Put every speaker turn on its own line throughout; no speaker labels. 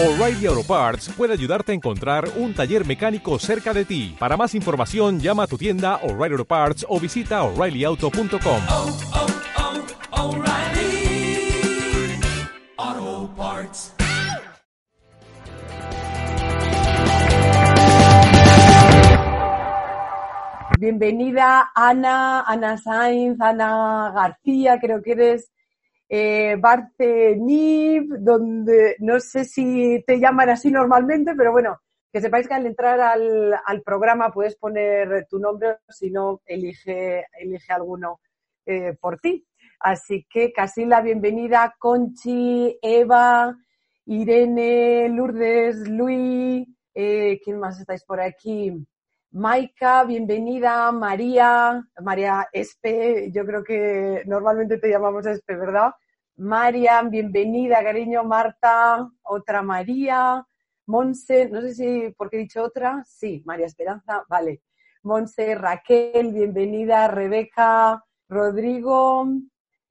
O'Reilly Auto Parts puede ayudarte a encontrar un taller mecánico cerca de ti. Para más información, llama a tu tienda O'Reilly Auto Parts o visita oreillyauto.com.
oh, oh, Parts.
Bienvenida Ana, Ana Sainz, Ana García, creo que eres eh, Barcenib, donde no sé si te llaman así normalmente, pero bueno, que sepáis que al entrar al, al programa puedes poner tu nombre, si no, elige, elige alguno eh, por ti. Así que casi la bienvenida, Conchi, Eva, Irene, Lourdes, Luis, eh, ¿quién más estáis por aquí? Maika, bienvenida, María, María Espe, yo creo que normalmente te llamamos Espe, ¿verdad? Marian, bienvenida, cariño, Marta, otra María, Monse, no sé si, porque he dicho otra, sí, María Esperanza, vale. Monse, Raquel, bienvenida, Rebeca, Rodrigo,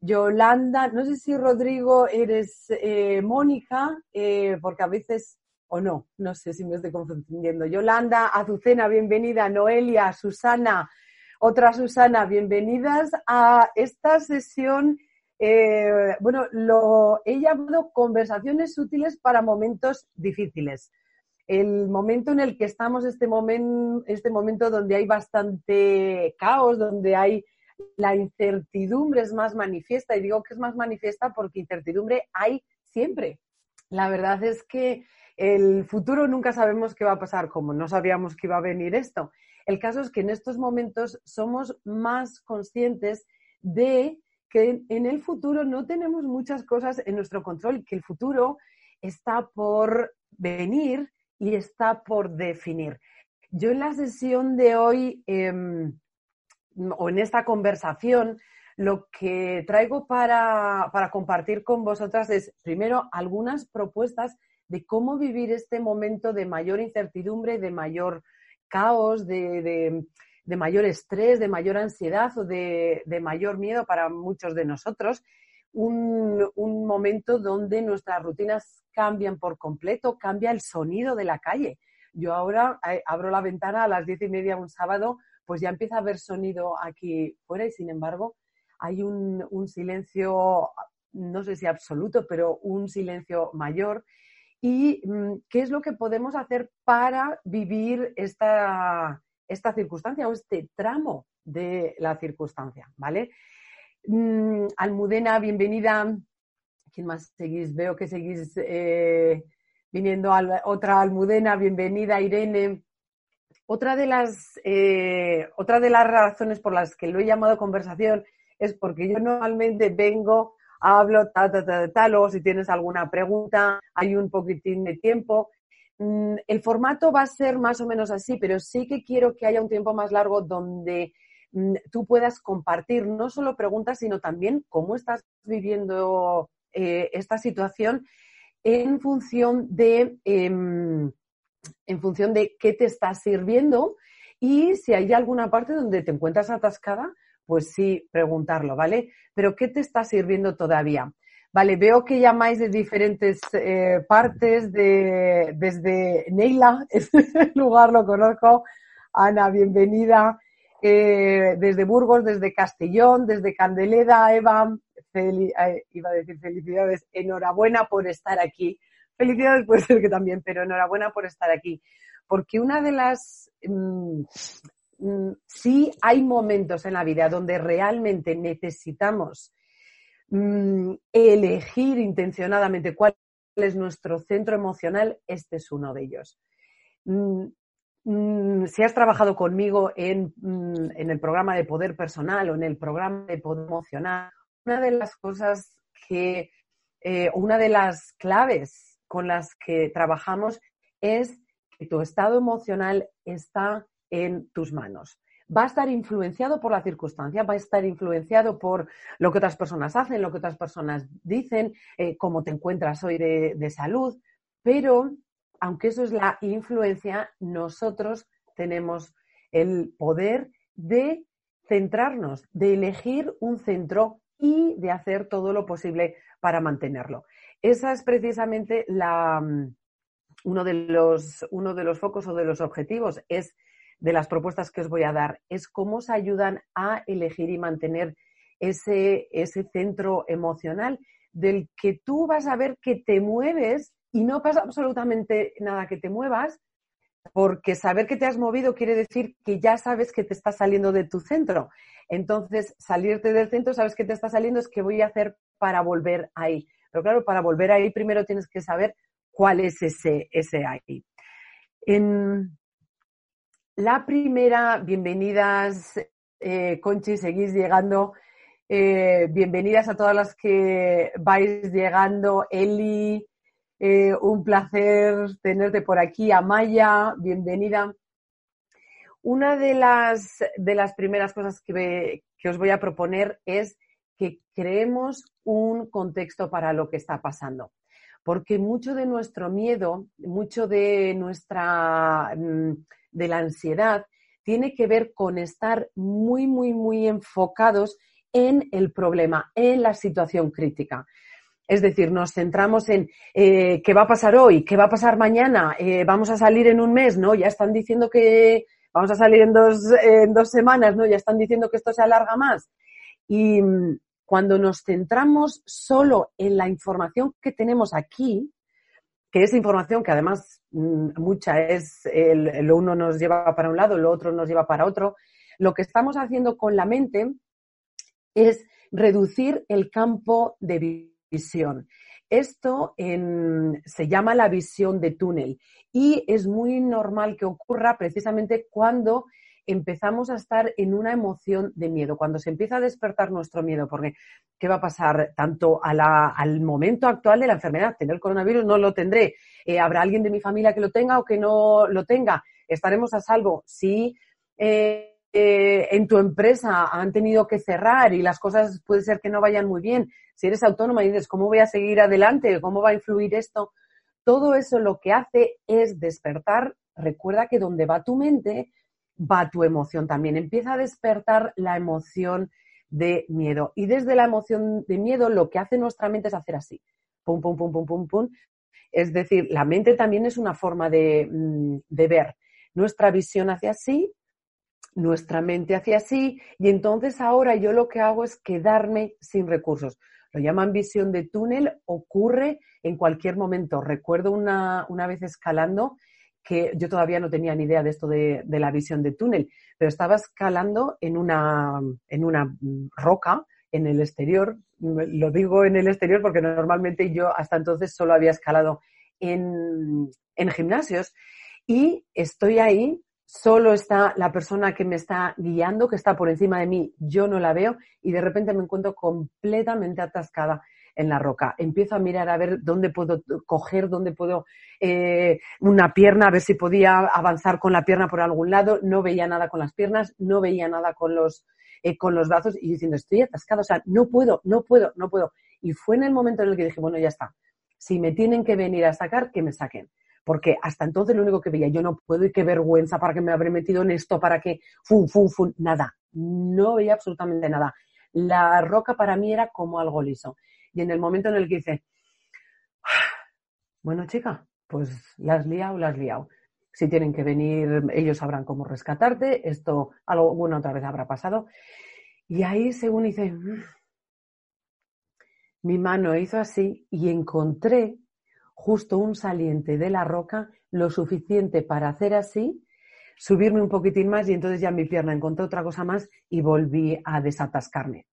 Yolanda, no sé si Rodrigo eres eh, Mónica, eh, porque a veces o no, no sé si me estoy confundiendo. Yolanda, Azucena, bienvenida. Noelia, Susana, otra Susana, bienvenidas a esta sesión. Eh, bueno, lo he llamado conversaciones útiles para momentos difíciles. El momento en el que estamos, este, este momento donde hay bastante caos, donde hay la incertidumbre es más manifiesta, y digo que es más manifiesta porque incertidumbre hay siempre. La verdad es que el futuro nunca sabemos qué va a pasar, como no sabíamos que iba a venir esto. El caso es que en estos momentos somos más conscientes de que en el futuro no tenemos muchas cosas en nuestro control, que el futuro está por venir y está por definir. Yo en la sesión de hoy eh, o en esta conversación, lo que traigo para, para compartir con vosotras es, primero, algunas propuestas de cómo vivir este momento de mayor incertidumbre, de mayor caos, de, de, mayor estrés, de mayor ansiedad o de, de, mayor miedo para muchos de nosotros. Un, un, momento donde nuestras rutinas cambian por completo, cambia el sonido de la calle. Yo ahora eh, abro la ventana a las diez y media un sábado, pues ya empieza a haber sonido aquí fuera y sin embargo hay un, un silencio, no sé si absoluto, pero un silencio mayor y mm, qué es lo que podemos hacer para vivir esta, esta circunstancia o este tramo de la circunstancia, ¿vale? Mm, Almudena, bienvenida. ¿Quién más seguís? Veo que seguís eh, viniendo a otra Almudena, bienvenida Irene. Otra de, las, eh, otra de las razones por las que lo he llamado conversación es porque yo normalmente vengo hablo, tal, tal, tal, tal, o si tienes alguna pregunta, hay un poquitín de tiempo. Mm, el formato va a ser más o menos así, pero sí que quiero que haya un tiempo más largo donde mm, tú puedas compartir no solo preguntas, sino también cómo estás viviendo eh, esta situación en función de, eh, en función de qué te está sirviendo y si hay alguna parte donde te encuentras atascada, pues sí, preguntarlo, ¿vale? Pero ¿qué te está sirviendo todavía? Vale, veo que llamáis de diferentes eh, partes, de, desde Neila, ese lugar lo conozco. Ana, bienvenida. Eh, desde Burgos, desde Castellón, desde Candeleda, Eva, eh, iba a decir felicidades, enhorabuena por estar aquí. Felicidades puede ser que también, pero enhorabuena por estar aquí. Porque una de las mmm, sí hay momentos en la vida donde realmente necesitamos mmm, elegir intencionadamente cuál es nuestro centro emocional, este es uno de ellos. Mm, si has trabajado conmigo en, mm, en, el programa de poder personal o en el programa de poder emocional, una de las cosas que, eh, una de las claves con las que trabajamos es que tu estado emocional está en tus manos. Va a estar influenciado por la circunstancia, va a estar influenciado por lo que otras personas hacen, lo que otras personas dicen, eh, cómo te encuentras hoy de, de salud, pero aunque eso es la influencia, nosotros tenemos el poder de centrarnos, de elegir un centro y de hacer todo lo posible para mantenerlo. Esa es precisamente la, uno de los, uno de los focos o de los objetivos es de las propuestas que os voy a dar, es cómo os ayudan a elegir y mantener ese, ese centro emocional del que tú vas a ver que te mueves y no pasa absolutamente nada que te muevas, porque saber que te has movido quiere decir que ya sabes que te estás saliendo de tu centro. Entonces, salirte del centro, sabes que te está saliendo, es que voy a hacer para volver ahí. Pero claro, para volver ahí primero tienes que saber cuál es ese, ese ahí. En la primera, bienvenidas, eh, Conchi, seguís llegando. Eh, bienvenidas a todas las que vais llegando. Eli, eh, un placer tenerte por aquí. Amaya, bienvenida. Una de las, de las primeras cosas que, que os voy a proponer es que creemos un contexto para lo que está pasando. Porque mucho de nuestro miedo, mucho de nuestra, mm, de la ansiedad, tiene que ver con estar muy, muy, muy enfocados en el problema, en la situación crítica. Es decir, nos centramos en eh, qué va a pasar hoy, qué va a pasar mañana, eh, vamos a salir en un mes, ¿no? Ya están diciendo que vamos a salir en dos, en dos semanas, ¿no? Ya están diciendo que esto se alarga más. Y mm, cuando nos centramos solo en la información que tenemos aquí, que es información que además mm, mucha es, el, lo uno nos lleva para un lado, lo otro nos lleva para otro, lo que estamos haciendo con la mente es reducir el campo de visión. Esto se llama la visión de túnel y es muy normal que ocurra precisamente cuando empezamos a estar en una emoción de miedo, cuando se empieza a despertar nuestro miedo, porque ¿qué va a pasar tanto al momento actual de la enfermedad? ¿Tener coronavirus? No lo tendré. Eh, ¿Habrá alguien de mi familia que lo tenga o que no lo tenga? ¿Estaremos a salvo? Sí. Eh, eh, en tu empresa han tenido que cerrar y las cosas puede ser que no vayan muy bien, si eres autónoma y dices, ¿cómo voy a seguir adelante? ¿Cómo va a influir esto? Todo eso lo que hace es despertar. Recuerda que donde va tu mente, va tu emoción también. Empieza a despertar la emoción de miedo. Y desde la emoción de miedo, lo que hace nuestra mente es hacer así. Pum, pum, pum, pum, pum, pum. Es decir, la mente también es una forma de, mm, de ver. Nuestra visión hacia así nuestra mente hacia así y entonces ahora yo lo que hago es quedarme sin recursos. Lo llaman visión de túnel, ocurre en cualquier momento. Recuerdo una, una vez escalando que yo todavía no tenía ni idea de esto de, la visión de túnel, pero estaba escalando en una, en una roca en el exterior. Lo digo en el exterior porque normalmente yo hasta entonces solo había escalado en, en gimnasios y estoy ahí solo está la persona que me está guiando, que está por encima de mí, yo no la veo y de repente me encuentro completamente atascada en la roca. Empiezo a mirar a ver dónde puedo coger, dónde puedo eh, una pierna, a ver si podía avanzar con la pierna por algún lado. No veía nada con las piernas, no veía nada con los, eh, con los brazos y diciendo, estoy atascada, o sea, no puedo, no puedo, no puedo. Y fue en el momento en el que dije, bueno, ya está. Si me tienen que venir a sacar, que me saquen porque hasta entonces lo único que veía, yo no puedo y qué vergüenza para que me habré metido en esto, para que, fum, fum, fum, nada, no veía absolutamente nada. La roca para mí era como algo liso. Y en el momento en el que dice, bueno chica, pues la has liado, la has liado. Si tienen que venir, ellos sabrán cómo rescatarte, esto alguna otra vez habrá pasado. Y ahí según dice, mm", mi mano hizo así y encontré justo un saliente de la roca, lo suficiente para hacer así, subirme un poquitín más y entonces ya mi pierna encontró otra cosa más y volví a desatascarme.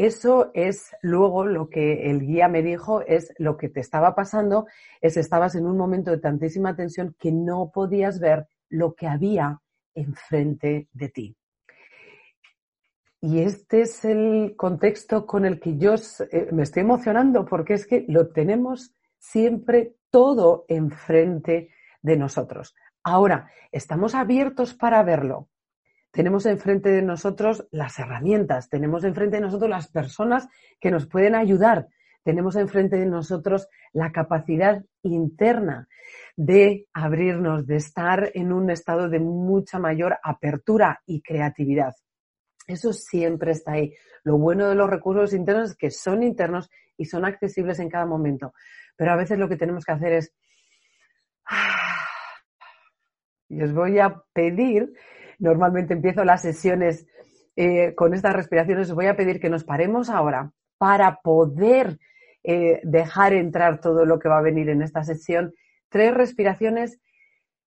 Eso es luego lo que el guía me dijo, es lo que te estaba pasando, es estabas en un momento de tantísima tensión que no podías ver lo que había enfrente de ti. Y este es el contexto con el que yo eh, me estoy emocionando porque es que lo tenemos siempre todo enfrente de nosotros. Ahora, estamos abiertos para verlo. Tenemos enfrente de nosotros las herramientas, tenemos enfrente de nosotros las personas que nos pueden ayudar, tenemos enfrente de nosotros la capacidad interna de abrirnos, de estar en un estado de mucha mayor apertura y creatividad. Eso siempre está ahí. Lo bueno de los recursos internos es que son internos y son accesibles en cada momento. Pero a veces lo que tenemos que hacer es ah, Y os voy a pedir, normalmente empiezo las sesiones eh, con estas respiraciones, os voy a pedir que nos paremos ahora para poder eh, dejar entrar todo lo que va a venir en esta sesión. Tres respiraciones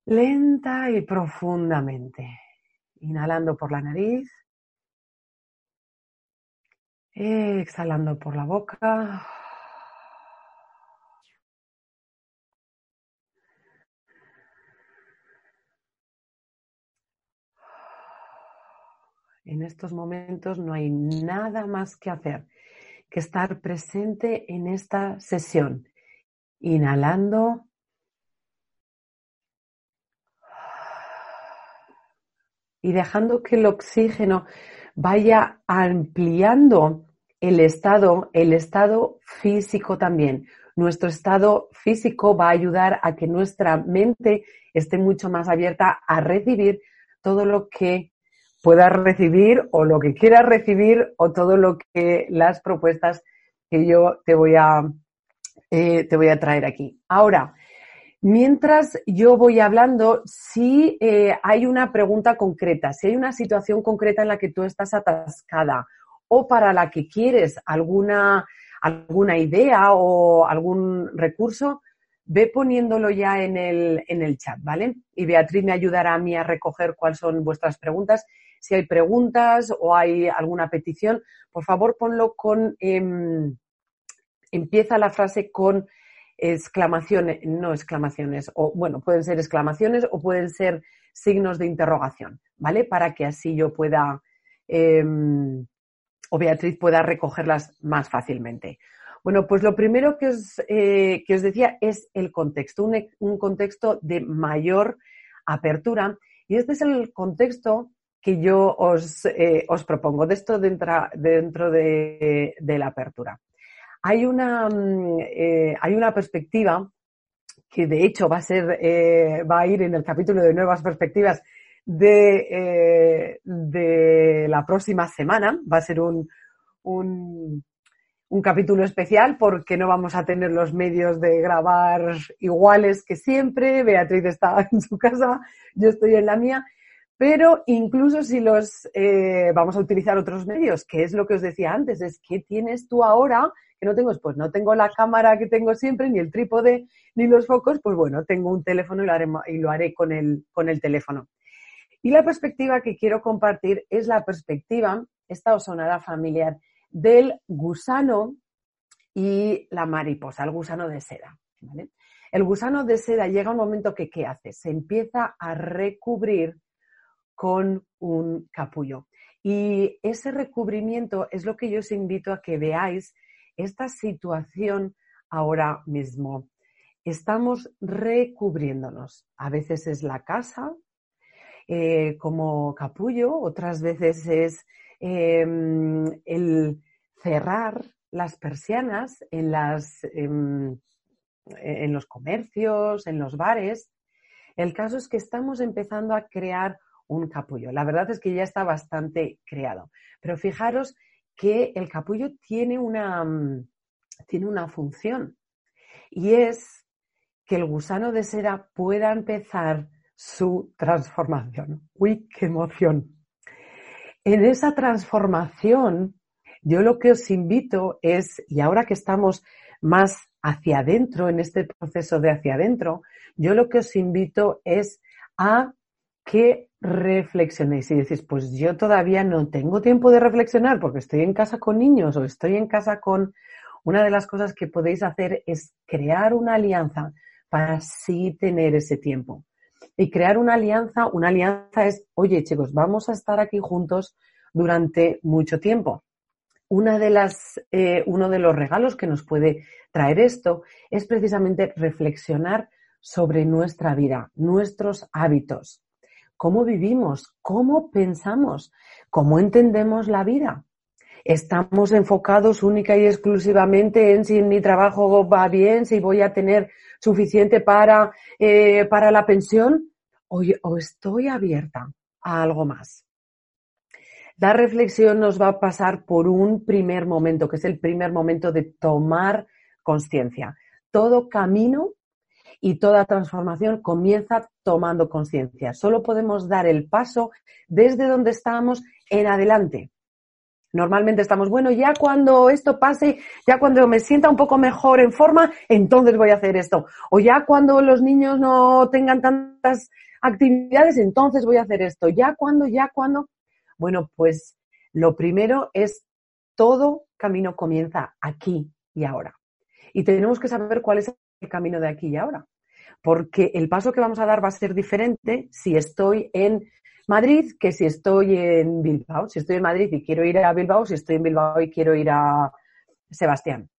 lenta y profundamente. Inhalando por la nariz. Exhalando por la boca. En estos momentos no hay nada más que hacer que estar presente en esta sesión. Inhalando. Y dejando que el oxígeno vaya ampliando el estado, el estado físico también. Nuestro estado físico va a ayudar a que nuestra mente esté mucho más abierta a recibir todo lo que puedas recibir o lo que quieras recibir o todo lo que las propuestas que yo te voy a, eh, te voy a traer aquí. Ahora, mientras yo voy hablando, si eh, hay una pregunta concreta, si hay una situación concreta en la que tú estás atascada o para la que quieres alguna, alguna idea o algún recurso, ve poniéndolo ya en el, en el chat, ¿vale? Y Beatriz me ayudará a mí a recoger cuáles son vuestras preguntas si hay preguntas o hay alguna petición, por favor ponlo con, em, empieza la frase con exclamaciones, no exclamaciones, o bueno, pueden ser exclamaciones o pueden ser signos de interrogación, ¿vale? Para que así yo pueda, em, o Beatriz pueda recogerlas más fácilmente. Bueno, pues lo primero que os, eh, que os decía es el contexto, un, un, contexto de mayor apertura. Y este es el contexto que yo os, eh, os propongo de esto dentro, dentro de, de, la apertura. Hay una, mm, eh, hay una perspectiva que de hecho va a ser, eh, va a ir en el capítulo de nuevas perspectivas de, de la próxima semana. Va a ser un, un, un, capítulo especial porque no vamos a tener los medios de grabar iguales que siempre. Beatriz está en su casa, yo estoy en la mía pero incluso si los eh, vamos a utilizar otros medios, que es lo que os decía antes, es que tienes tú ahora que no tengo, pues no tengo la cámara que tengo siempre, ni el trípode, ni los focos, pues bueno, tengo un teléfono y lo haré, y lo haré con, el, con el teléfono. Y la perspectiva que quiero compartir es la perspectiva, esta os sonará familiar, del gusano y la mariposa, el gusano de seda. El gusano de seda llega un momento que, ¿qué hace? Se empieza a recubrir con un capullo. Y ese recubrimiento es lo que yo os invito a que veáis esta situación ahora mismo. Estamos recubriéndonos. A veces es la casa eh, como capullo, otras veces es em, el cerrar las persianas en, las, em, en los comercios, en los bares. El caso es que estamos empezando a crear un capullo. La verdad es que ya está bastante creado. Pero fijaros que el capullo tiene una, mm, tiene una función y es que el gusano de seda pueda empezar su transformación. ¡Uy, qué emoción! En esa transformación, yo lo que os invito es, y ahora que estamos más hacia adentro, en este proceso de hacia adentro, yo lo que os invito es a que reflexionéis y decís, pues yo todavía no tengo tiempo de reflexionar porque estoy en casa con niños o estoy en casa con... Una de las cosas que podéis hacer es crear una alianza para sí tener ese tiempo. Y crear una alianza, una alianza es, oye chicos, vamos a estar aquí juntos durante mucho tiempo. Una de las, eh, uno de los regalos que nos puede traer esto es precisamente reflexionar sobre nuestra vida, nuestros hábitos, cómo vivimos, cómo pensamos, cómo entendemos la vida. Estamos enfocados única y exclusivamente en si mi trabajo va bien, si voy a tener suficiente para, eh, para la pensión o, o estoy abierta a algo más. La reflexión nos va a pasar por un primer momento, que es el primer momento de tomar conciencia. Todo camino y toda transformación comienza tomando conciencia. Solo podemos dar el paso desde donde estábamos en adelante. Normalmente estamos, bueno, ya cuando esto pase, ya cuando me sienta un poco mejor en forma, entonces voy a hacer esto. O ya cuando los niños no tengan tantas actividades, entonces voy a hacer esto. Ya cuando, ya cuando. Bueno, pues lo primero es todo camino comienza aquí y ahora. Y tenemos que saber cuál es el camino de aquí y ahora. Porque el paso que vamos a dar va a ser diferente si estoy en Madrid que si estoy en Bilbao. Si estoy en Madrid y quiero ir a Bilbao, si estoy en Bilbao y quiero ir a Sebastián.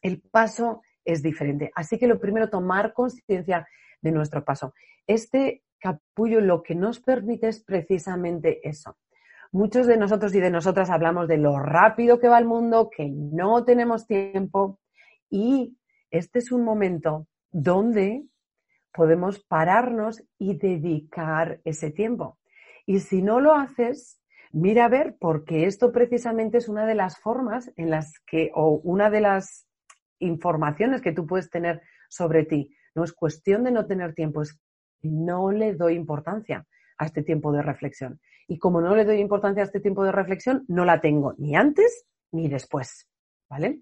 El paso es diferente. Así que lo primero, tomar conciencia de nuestro paso. Este capullo lo que nos permite es precisamente eso. Muchos de nosotros y de nosotras hablamos de lo rápido que va el mundo, que no tenemos tiempo y este es un momento donde podemos pararnos y dedicar ese tiempo. Y si no lo haces, mira a ver, porque esto precisamente es una de las formas en las que, o una de las informaciones que tú puedes tener sobre ti. No es cuestión de no tener tiempo, es que no le doy importancia a este tiempo de reflexión. Y como no le doy importancia a este tiempo de reflexión, no la tengo ni antes ni después. ¿Vale?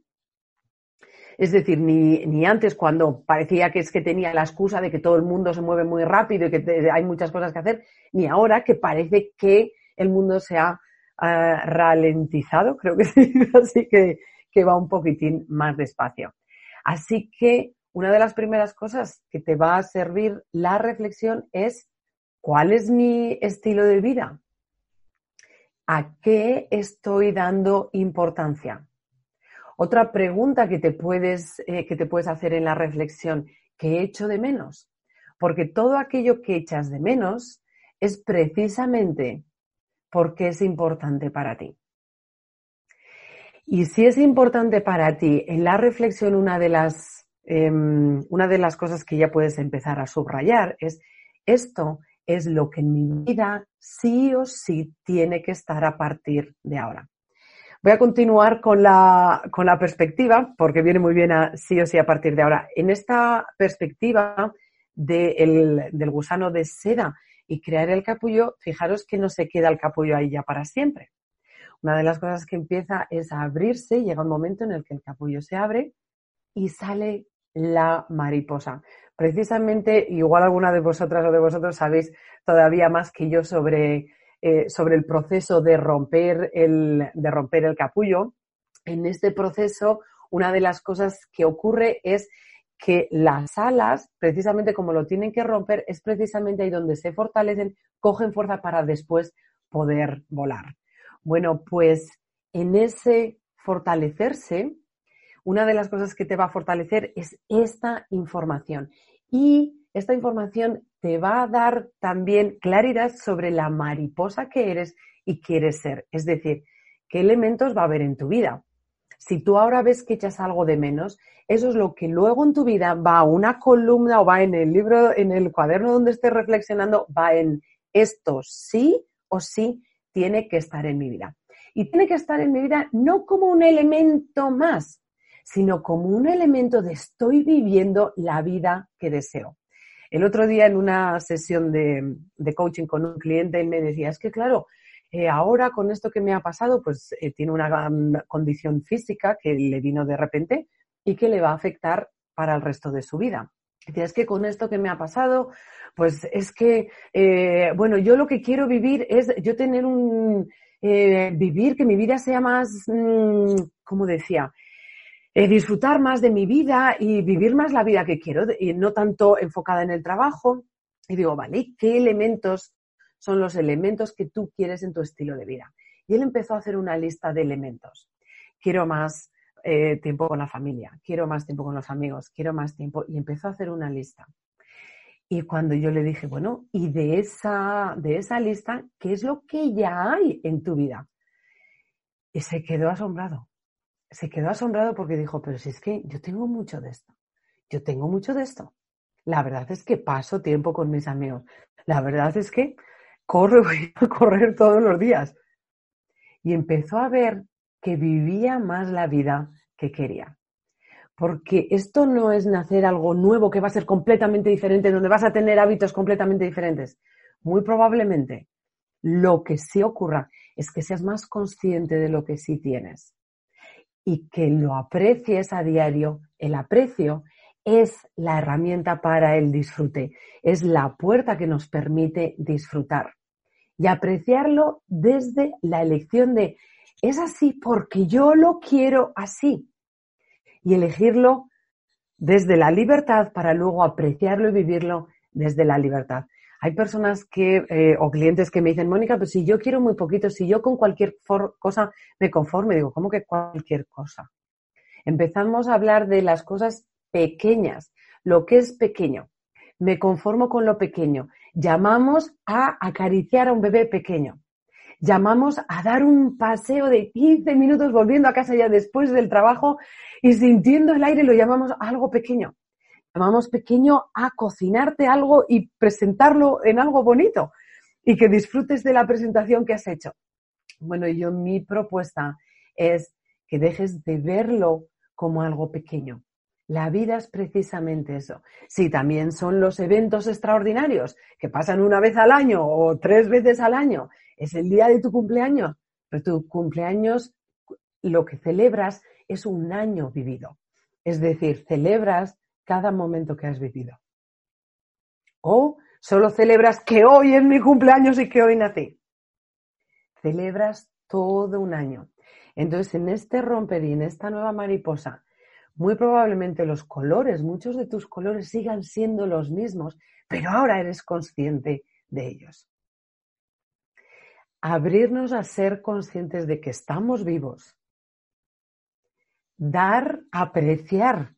Es decir, ni, ni, antes cuando parecía que es que tenía la excusa de que todo el mundo se mueve muy rápido y que hay muchas cosas que hacer, ni ahora que parece que el mundo se ha uh, ralentizado, creo que sí, así que, que va un poquitín más despacio. Así que una de las primeras cosas que te va a servir la reflexión es ¿cuál es mi estilo de vida? ¿A qué estoy dando importancia? Otra pregunta que te puedes, eh, que te puedes hacer en la reflexión, ¿qué echo de menos? Porque todo aquello que echas de menos es precisamente porque es importante para ti. Y si es importante para ti, en la reflexión una de las, em, una de las cosas que ya puedes empezar a subrayar es esto es lo que en mi vida sí o sí tiene que estar a partir de ahora. Voy a continuar con la, con la perspectiva, porque viene muy bien a, sí o sí a partir de ahora. En esta perspectiva de del gusano de seda y crear el capullo, fijaros que no se queda el capullo ahí ya para siempre. Una de las cosas que empieza es a abrirse, llega un momento en el que el capullo se abre y sale la mariposa. Precisamente, igual alguna de vosotras o de vosotros sabéis todavía más que yo sobre eh, sobre el proceso de romper el, de romper el capullo. En este proceso, una de las cosas que ocurre es que las alas, precisamente como lo tienen que romper, es precisamente ahí donde se fortalecen, cogen fuerza para después poder volar. Bueno, pues en ese fortalecerse, una de las cosas que te va a fortalecer es esta información. Y esta información te va a dar también claridad sobre la mariposa que eres y quieres ser. Es decir, qué elementos va a haber en tu vida. Si tú ahora ves que echas algo de menos, eso es lo que luego en tu vida va a una columna o va en el libro, en el cuaderno donde estés reflexionando, va en esto sí o sí tiene que estar en mi vida. Y tiene que estar en mi vida no como un elemento más, sino como un elemento de estoy viviendo la vida que deseo. El otro día en una sesión de, coaching con un cliente, él me decía, es que claro, eh, ahora con esto que me ha pasado, pues eh, tiene una condición física que le vino de repente y que le va a afectar para el resto de su vida. Decía, es que con esto que me ha pasado, pues es que, eh, bueno, yo lo que quiero vivir es yo tener un, vivir, que mi vida sea más, mm, como decía, eh, disfrutar más de mi vida y vivir más la vida que quiero, y no tanto enfocada en el trabajo. Y digo, vale, ¿qué elementos son los elementos que tú quieres en tu estilo de vida? Y él empezó a hacer una lista de elementos. Quiero más eh, tiempo con la familia, quiero más tiempo con los amigos, quiero más tiempo. Y empezó a hacer una lista. Y cuando yo le dije, bueno, y de esa, de esa lista, ¿qué es lo que ya hay en tu vida? Y se quedó asombrado se quedó asombrado porque dijo, pero si es que yo tengo mucho de esto, yo tengo mucho de esto. La verdad es que paso tiempo con mis amigos. La verdad es que corro, voy a correr todos los días. Y empezó a ver que vivía más la vida que quería. porque esto no es nacer algo nuevo que va a ser completamente diferente, donde vas a tener hábitos completamente diferentes. Muy probablemente lo que sí ocurra es que seas más consciente de lo que sí tienes y que lo aprecies a diario. El aprecio es la herramienta para el disfrute, es la puerta que nos permite disfrutar y apreciarlo desde la elección de es así porque yo lo quiero así y elegirlo desde la libertad para luego apreciarlo y vivirlo desde la libertad. Hay personas que, eh, o clientes que me dicen, Mónica, pues si yo quiero muy poquito, si yo con cualquier cosa me conforme, digo, ¿cómo que cualquier cosa? Empezamos a hablar de las cosas pequeñas, lo que es pequeño. Me conformo con lo pequeño. Llamamos a acariciar a un bebé pequeño llamamos a dar un paseo de 15 minutos volviendo a casa ya después del trabajo y sintiendo el aire, lo llamamos algo pequeño. Llamamos pequeño a cocinarte algo y presentarlo en algo bonito y que disfrutes de la presentación que has hecho. Bueno, yo mi propuesta es que dejes de verlo como algo pequeño. La vida es precisamente eso. Sí, también son los eventos extraordinarios que pasan una vez al año o tres veces al año es el día de tu cumpleaños, pero tu cumpleaños lo que celebras es un año vivido. Es decir, celebras cada momento que has vivido. O solo celebras que hoy es mi cumpleaños y que hoy nací. Celebras todo un año. Entonces, en este romper en esta nueva mariposa, muy probablemente los colores, muchos de tus colores sigan siendo los mismos, pero ahora eres consciente de ellos abrirnos a ser conscientes de que estamos vivos, dar, apreciar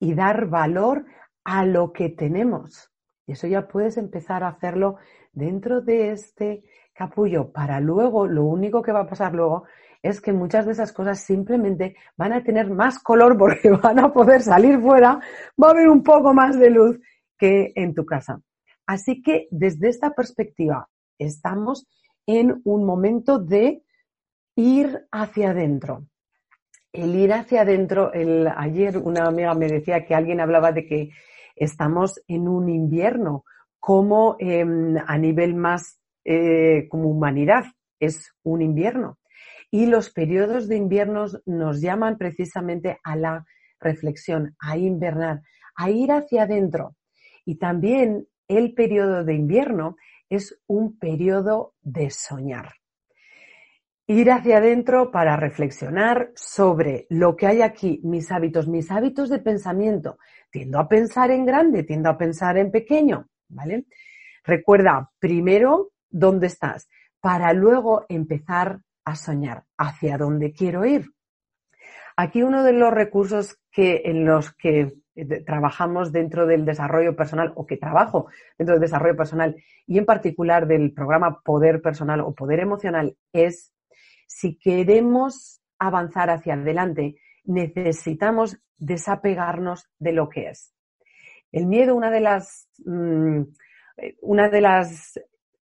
y dar valor a lo que tenemos. Y eso ya puedes empezar a hacerlo dentro de este capullo para luego, lo único que va a pasar luego es que muchas de esas cosas simplemente van a tener más color porque van a poder salir fuera, va a haber un poco más de luz que en tu casa. Así que desde esta perspectiva estamos en un momento de ir hacia adentro. El ir hacia adentro, el, ayer una amiga me decía que alguien hablaba de que estamos en un invierno, como em, a nivel más eh, como humanidad, es un invierno. Y los periodos de invierno nos llaman precisamente a la reflexión, a invernar, a ir hacia adentro. Y también el periodo de invierno es un periodo de soñar. Ir hacia adentro para reflexionar sobre lo que hay aquí, mis hábitos, mis hábitos de pensamiento. Tiendo a pensar en grande, tiendo a pensar en pequeño, ¿vale? Recuerda primero dónde estás para luego empezar a soñar hacia dónde quiero ir. Aquí uno de los recursos que en los que trabajamos dentro del desarrollo personal o que trabajo dentro del desarrollo personal y en particular del programa Poder Personal o Poder Emocional es si queremos avanzar hacia adelante, necesitamos desapegarnos de lo que es. El miedo, una de las, mm, una de las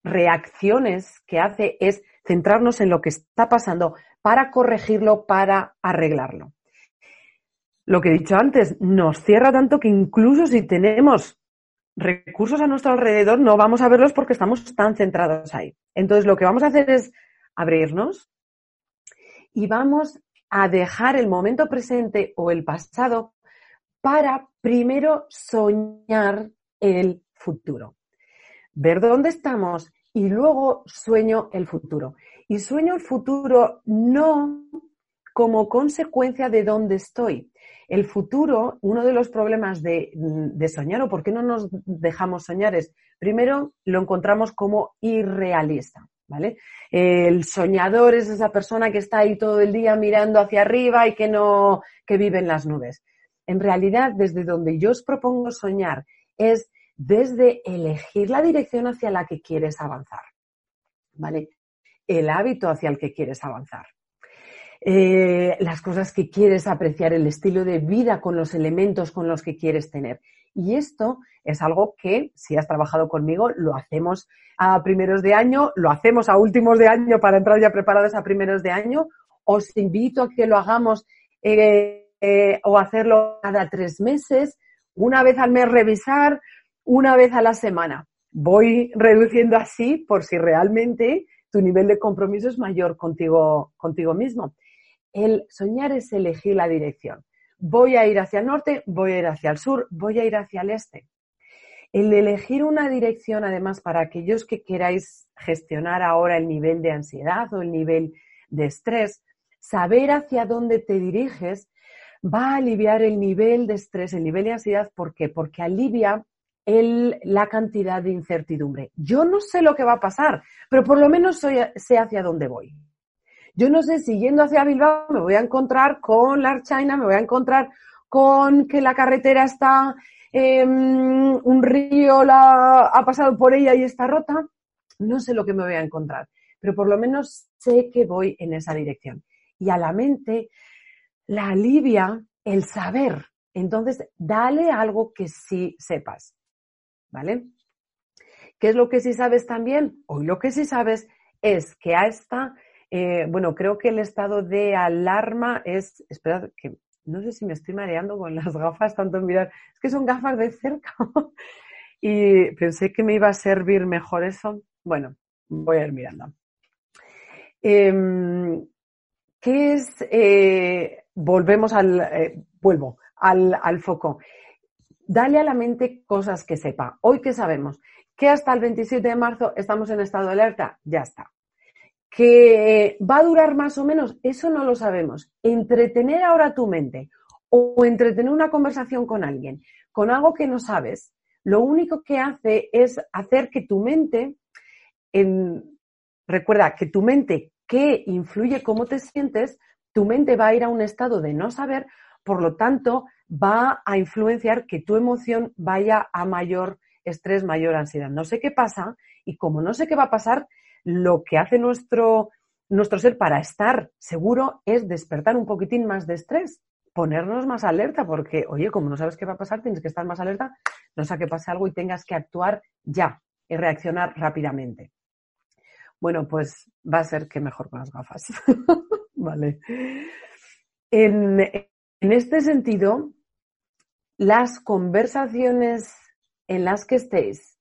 reacciones que hace es centrarnos en lo que está pasando para corregirlo, para arreglarlo lo que he dicho antes, nos cierra tanto que incluso si tenemos recursos a nuestro alrededor, no vamos a verlos porque estamos tan centrados ahí. Entonces, lo que vamos a hacer es abrirnos y vamos a dejar el momento presente o el pasado para primero soñar el futuro. Ver dónde estamos y luego sueño el futuro. Y sueño el futuro no como consecuencia de dónde estoy, el futuro, uno de los problemas de, soñar o por qué no nos dejamos soñar es, primero, lo encontramos como irrealista. ¿Vale? El soñador es esa persona que está ahí todo el día mirando hacia arriba y que no, que vive en las nubes. En realidad, desde donde yo os propongo soñar es desde elegir la dirección hacia la que quieres avanzar. ¿Vale? El hábito hacia el que quieres avanzar. Eh, las cosas que quieres apreciar, el estilo de vida con los elementos con los que quieres tener. Y esto es algo que, si has trabajado conmigo, lo hacemos a primeros de año, lo hacemos a últimos de año para entrar ya preparados a primeros de año. Os invito a que lo hagamos eh, eh, o hacerlo cada tres meses, una vez al mes revisar, una vez a la semana. Voy reduciendo así por si realmente tu nivel de compromiso es mayor contigo, contigo mismo. El soñar es elegir la dirección. Voy a ir hacia el norte, voy a ir hacia el sur, voy a ir hacia el este. El elegir una dirección, además, para aquellos que queráis gestionar ahora el nivel de ansiedad o el nivel de estrés, saber hacia dónde te diriges va a aliviar el nivel de estrés, el nivel de ansiedad. ¿Por qué? Porque alivia el, la cantidad de incertidumbre. Yo no sé lo que va a pasar, pero por lo menos sé hacia dónde voy. Yo no sé si hacia Bilbao me voy a encontrar con la China, me voy a encontrar con que la carretera está Em, un río la, ha pasado por ella y está rota, no sé lo que me voy a encontrar, pero por lo menos sé que voy en esa dirección. Y a la mente la alivia el saber. Entonces, dale algo que sí sepas. ¿Vale? ¿Qué es lo que sí sabes también? Hoy lo que sí sabes es que a esta, eh, bueno, creo que el estado de alarma es, esperad que no sé si me estoy mareando con las gafas, tanto mirar, es que son gafas de cerca. y pensé que me iba a servir mejor eso. Bueno, voy a ir mirando. Em, ¿Qué es? Eh, volvemos al, eh, vuelvo al, al foco. Dale a la mente cosas que sepa. Hoy que sabemos que hasta el 27 de marzo estamos en estado de alerta, ya está. ¿Que va a durar más o menos? Eso no lo sabemos. Entretener ahora tu mente o entretener una conversación con alguien con algo que no sabes, lo único que hace es hacer que tu mente, recuerda que tu mente que influye cómo te sientes, tu mente va a ir a un estado de no saber, por lo tanto va a influenciar que tu emoción vaya a mayor estrés, mayor ansiedad. No sé qué pasa y como no sé qué va a pasar, lo que hace nuestro, nuestro ser para estar seguro es despertar un poquitín más de estrés, ponernos más alerta, porque, oye, como no sabes qué va a pasar, tienes que estar más alerta, no sea que pase algo y tengas que actuar ya y reaccionar rápidamente. Bueno, pues va a ser que mejor con las gafas. vale. En, en este sentido, las conversaciones en las que estéis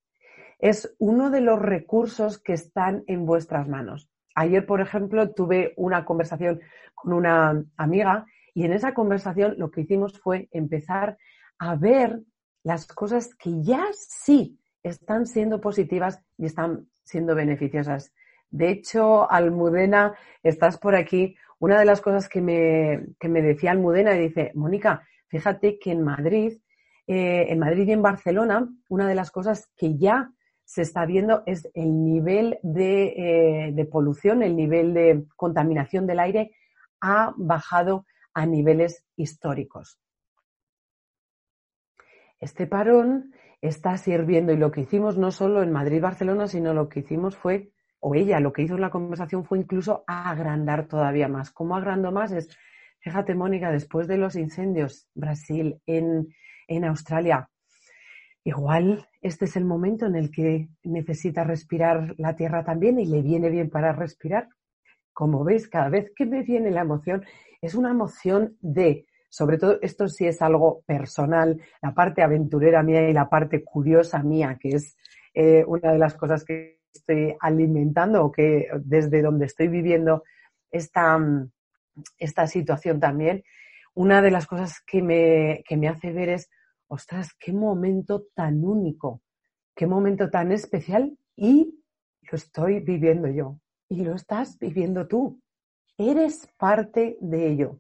es uno de los recursos que están en vuestras manos. Ayer, por ejemplo, tuve una conversación con una amiga y en esa conversación lo que hicimos fue empezar a ver las cosas que ya sí están siendo positivas y están siendo beneficiosas. De hecho, Almudena, estás por aquí. Una de las cosas que me, me decía Almudena, dice, Mónica, fíjate que en Madrid, eh, en Madrid y en Barcelona, una de las cosas que ya se está viendo es el nivel eh, de, polución, el nivel de contaminación del aire ha bajado a niveles históricos. Este parón está sirviendo y lo que hicimos no solo en Madrid, Barcelona, sino lo que hicimos fue, o ella lo que hizo en la conversación fue incluso agrandar todavía más. ¿Cómo agrando más? Es, fíjate Mónica, después de los incendios, Brasil, en, en Australia, igual este es el momento en el que necesita respirar la tierra también y le viene bien para respirar. Como veis, cada vez que me viene la emoción, es una emoción de, sobre todo esto sí es algo personal, la parte aventurera mía y la parte curiosa mía, que es eh, una de las cosas que estoy alimentando o que desde donde estoy viviendo esta, esta situación también, una de las cosas que me, que me hace ver es ostras, qué momento tan único, qué momento tan especial y lo estoy viviendo yo y lo estás viviendo tú. Eres parte de ello.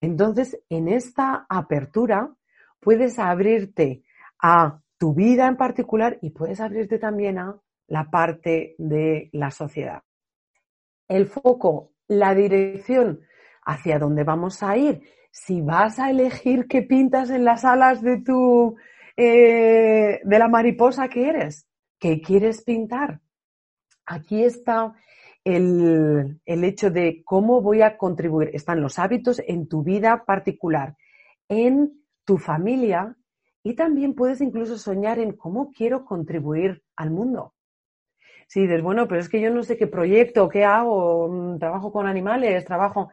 Entonces, en esta apertura puedes abrirte a tu vida en particular y puedes abrirte también a la parte de la sociedad. El foco, la dirección hacia dónde vamos a ir si vas a elegir qué pintas en las alas de tu eh, de la mariposa que eres, qué quieres pintar. Aquí está el, el hecho de cómo voy a contribuir. Están los hábitos en tu vida particular, en tu familia y también puedes incluso soñar en cómo quiero contribuir al mundo. Si dices, bueno, pero es que yo no sé qué proyecto, qué hago, mm, trabajo con animales, trabajo.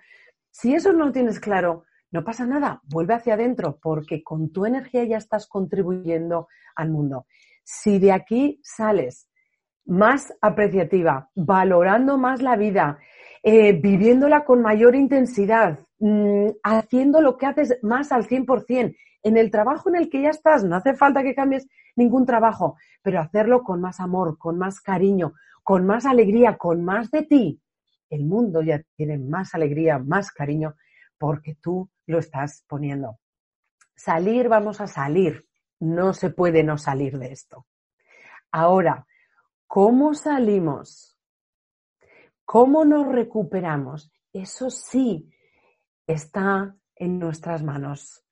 Si eso no tienes claro, no pasa nada, vuelve hacia adentro porque con tu energía ya estás contribuyendo al mundo. Si de aquí sales más apreciativa, valorando más la vida, eh, viviéndola con mayor intensidad, mm, haciendo lo que haces más al 100%, en el trabajo en el que ya estás, no hace falta que cambies ningún trabajo, pero hacerlo con más amor, con más cariño, con más alegría, con más de ti. El mundo ya tiene más alegría, más cariño, porque tú lo estás poniendo. Salir, vamos a salir. No se puede no salir de esto. Ahora, ¿cómo salimos? ¿Cómo nos recuperamos? Eso sí está en nuestras manos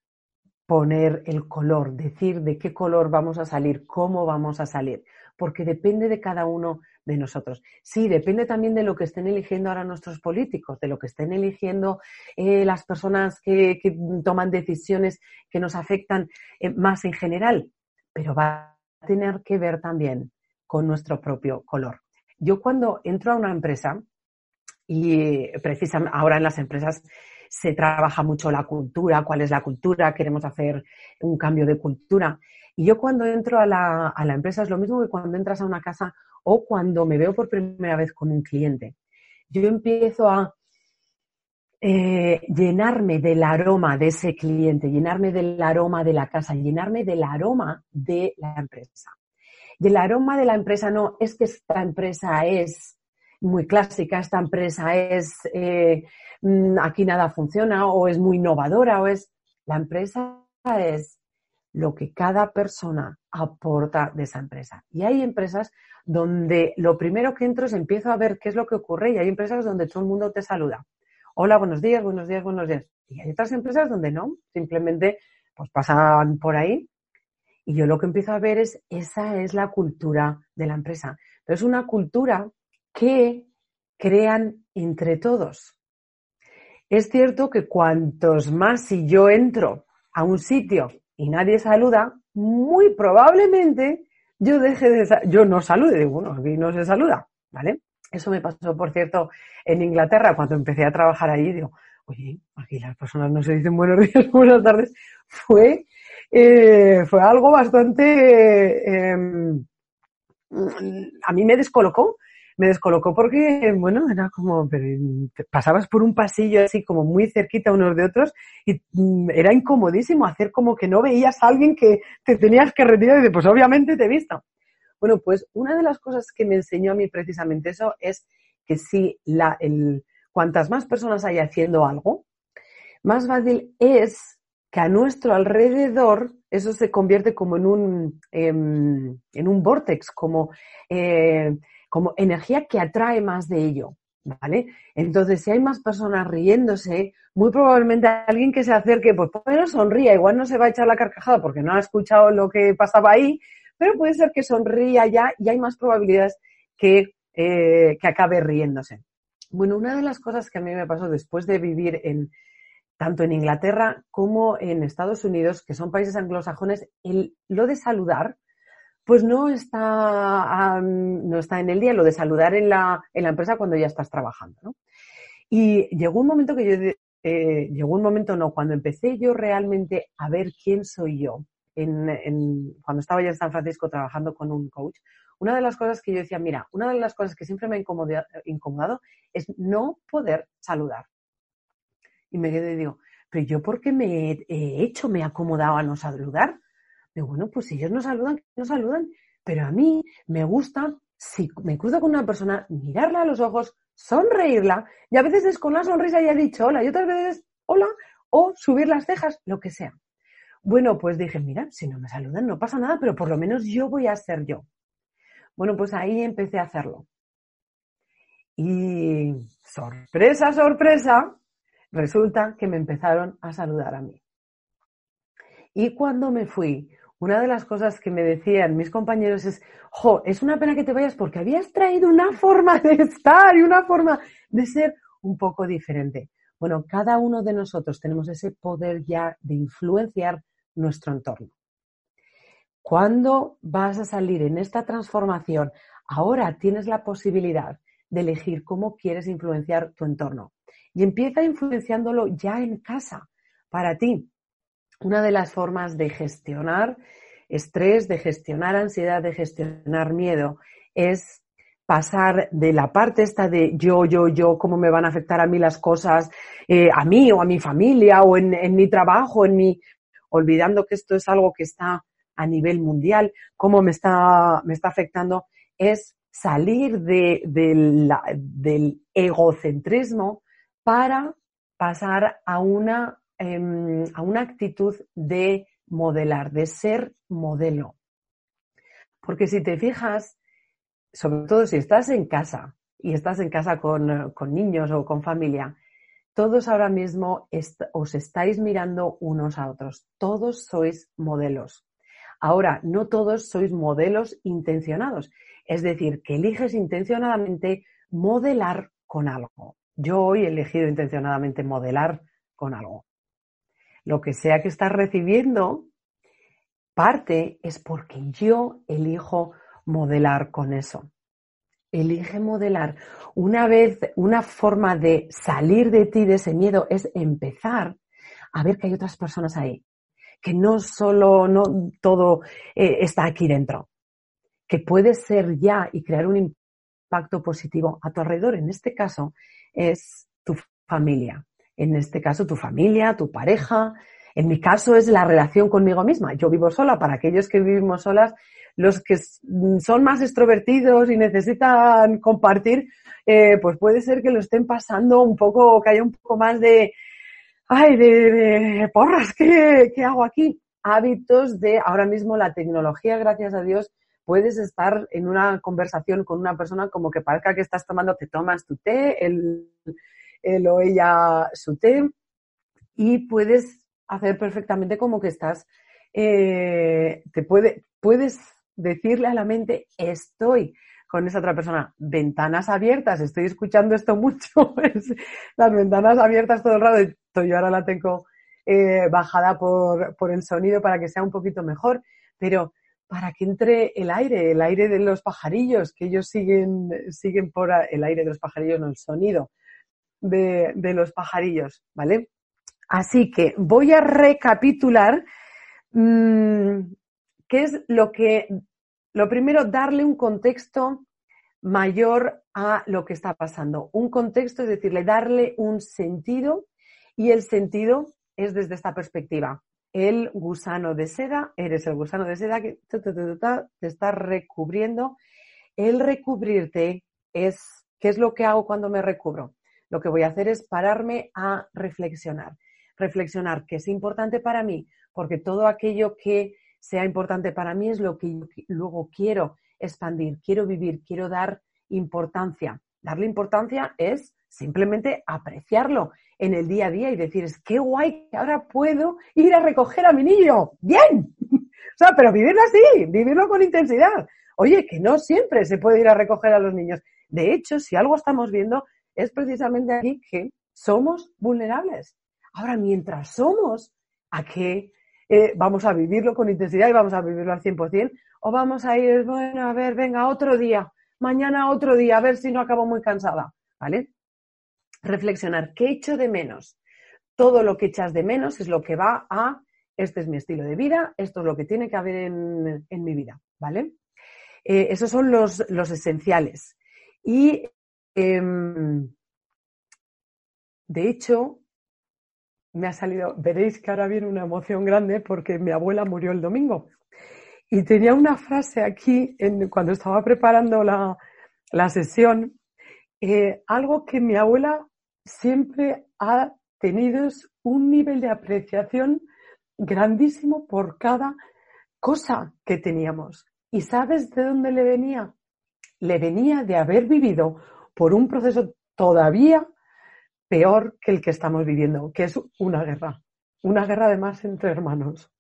poner el color, decir de qué color vamos a salir, cómo vamos a salir, porque depende de cada uno de nosotros. Sí, depende también de lo que estén eligiendo ahora nuestros políticos, de lo que estén eligiendo eh, las personas que, toman decisiones que nos afectan eh, más en general, pero va a tener que ver también con nuestro propio color. Yo cuando entro a una empresa, y precisamente ahora en las empresas se trabaja mucho la cultura, cuál es la cultura, queremos hacer un cambio de cultura. Y yo cuando entro a la, a la empresa es lo mismo que cuando entras a una casa o cuando me veo por primera vez con un cliente. Yo empiezo a eh, llenarme del aroma de ese cliente, llenarme del aroma de la casa, llenarme del aroma de la empresa. Del aroma de la empresa no es que esta empresa es muy clásica, esta empresa es eh, aquí nada funciona o es muy innovadora o es... La empresa es lo que cada persona aporta de esa empresa. Y hay empresas donde lo primero que entro es empiezo a ver qué es lo que ocurre y hay empresas donde todo el mundo te saluda. Hola, buenos días, buenos días, buenos días. Y hay otras empresas donde no, simplemente pues pasan por ahí y yo lo que empiezo a ver es esa es la cultura de la empresa. Pero es una cultura que crean entre todos. Es cierto que cuantos más si yo entro a un sitio y nadie saluda, muy probablemente yo deje de yo no salude, digo, bueno, aquí no se saluda, ¿vale? Eso me pasó, por cierto, en Inglaterra cuando empecé a trabajar allí, digo, oye, aquí las personas no se dicen buenos días, buenas tardes. Fue, eh, fue algo bastante, em, a mí me descolocó me descolocó porque, bueno, era como, pasabas por un pasillo así como muy cerquita unos de otros y mm, era incomodísimo hacer como que no veías a alguien que te tenías que retirar y de, pues obviamente te he visto. Bueno, pues una de las cosas que me enseñó a mí precisamente eso es que si la, el, cuantas más personas hay haciendo algo, más fácil es que a nuestro alrededor eso se convierte como en un, em, en un vortex, como eh, como energía que atrae más de ello, ¿vale? Entonces, si hay más personas riéndose, muy probablemente alguien que se acerque, pues por lo menos sonría, igual no se va a echar la carcajada porque no ha escuchado lo que pasaba ahí, pero puede ser que sonría ya y hay más probabilidades que, eh, que acabe riéndose. Bueno, una de las cosas que a mí me pasó después de vivir en, tanto en Inglaterra como en Estados Unidos, que son países anglosajones, el, lo de saludar pues no está, no está en el día lo de saludar en la, en la empresa cuando ya estás trabajando. ¿no? Y llegó un momento que yo, eh, llegó un momento, no, cuando empecé yo realmente a ver quién soy yo, en, en, cuando estaba ya en San Francisco trabajando con un coach, una de las cosas que yo decía, mira, una de las cosas que siempre me ha incomodado, es no poder saludar. Y me quedé y digo, pero yo por qué me he hecho, me he acomodado a no saludar? Digo, bueno, pues si ellos no saludan, no saludan. Pero a mí me gusta, si me cruzo con una persona, mirarla a los ojos, sonreírla, y a veces es con la sonrisa y ha dicho hola, y otras veces hola, o subir las cejas, lo que sea. Bueno, pues dije, mira, si no me saludan no pasa nada, pero por lo menos yo voy a ser yo. Bueno, pues ahí empecé a hacerlo. Y sorpresa, sorpresa, resulta que me empezaron a saludar a mí. Y cuando me fui, una de las cosas que me decían mis compañeros es, jo, es una pena que te vayas porque habías traído una forma de estar y una forma de ser un poco diferente. Bueno, cada uno de nosotros tenemos ese poder ya de influenciar nuestro entorno. Cuando vas a salir en esta transformación, ahora tienes la posibilidad de elegir cómo quieres influenciar tu entorno. Y empieza influenciándolo ya en casa para ti. Una de las formas de gestionar estrés, de gestionar ansiedad, de gestionar miedo, es pasar de la parte esta de yo, yo, yo, cómo me van a afectar a mí las cosas, eh, a mí o a mi familia o en, en, mi trabajo, en mi, olvidando que esto es algo que está a nivel mundial, cómo me está, me está afectando, es salir de, del egocentrismo para pasar a una, eh, a una actitud de modelar, de ser modelo. Porque si te fijas, sobre todo si estás en casa y estás en casa con, con niños o con familia, todos ahora mismo os estáis mirando unos a otros. Todos sois modelos. Ahora, no todos sois modelos intencionados. Es decir, que eliges intencionadamente modelar con algo. Yo hoy he elegido intencionadamente modelar con algo. Lo que sea que estás recibiendo, parte es porque yo elijo modelar con eso. Elige modelar. Una vez, una forma de salir de ti de ese miedo es empezar a ver que hay otras personas ahí, que no solo, no todo eh, está aquí dentro, que puedes ser ya y crear un impacto positivo a tu alrededor. En este caso es tu familia. En este caso tu familia, tu pareja. En mi caso es la relación conmigo misma. Yo vivo sola. Para aquellos que vivimos solas, los que son más extrovertidos y necesitan compartir, eh, pues puede ser que lo estén pasando un poco, que haya un poco más de, ay, de, de porras, ¿qué, ¿qué hago aquí? Hábitos de ahora mismo la tecnología, gracias a Dios, puedes estar en una conversación con una persona como que parezca que estás tomando, te tomas tu té, él, él o ella su té, y puedes hacer perfectamente como que estás, eh, te puede, puedes decirle a la mente, estoy con esa otra persona. Ventanas abiertas, estoy escuchando esto mucho, las ventanas abiertas todo el rato, yo ahora la tengo eh, bajada por, por el sonido para que sea un poquito mejor, pero para que entre el aire, el aire de los pajarillos, que ellos siguen, siguen por el aire de los pajarillos, no el sonido de, de los pajarillos, ¿vale? Así que voy a recapitular mmm, ¿Qué es lo que, lo primero, darle un contexto mayor a lo que está pasando. Un contexto es decirle, darle un sentido y el sentido es desde esta perspectiva. El gusano de seda, eres el gusano de seda que te está recubriendo. El recubrirte es, ¿qué es lo que hago cuando me recubro? Lo que voy a hacer es pararme a reflexionar. Reflexionar que es importante para mí, porque todo aquello que sea importante para mí es lo que luego quiero expandir, quiero vivir, quiero dar importancia. Darle importancia es simplemente apreciarlo en el día a día y decir, es qué guay que ahora puedo ir a recoger a mi niño. Bien. o sea, pero vivirlo así, vivirlo con intensidad. Oye, que no siempre se puede ir a recoger a los niños. De hecho, si algo estamos viendo, es precisamente aquí que somos vulnerables. Ahora, mientras somos, ¿a qué eh, vamos a vivirlo con intensidad y vamos a vivirlo al 100%, o vamos a ir, bueno, a ver, venga, otro día, mañana otro día, a ver si no acabo muy cansada, ¿vale? Reflexionar, ¿qué echo de menos? Todo lo que echas de menos es lo que va a, este es mi estilo de vida, esto es lo que tiene que haber en, mi vida, ¿vale? Eh, esos son los, los esenciales. Y, eh, de hecho, me ha salido, veréis que ahora viene una emoción grande porque mi abuela murió el domingo. Y tenía una frase aquí cuando estaba preparando la, la sesión, eh, algo que mi abuela siempre ha tenido es un nivel de apreciación grandísimo por cada cosa que teníamos. ¿Y sabes de dónde le venía? Le venía de haber vivido por un proceso todavía peor que el que estamos viviendo, que es una guerra, una guerra además entre hermanos,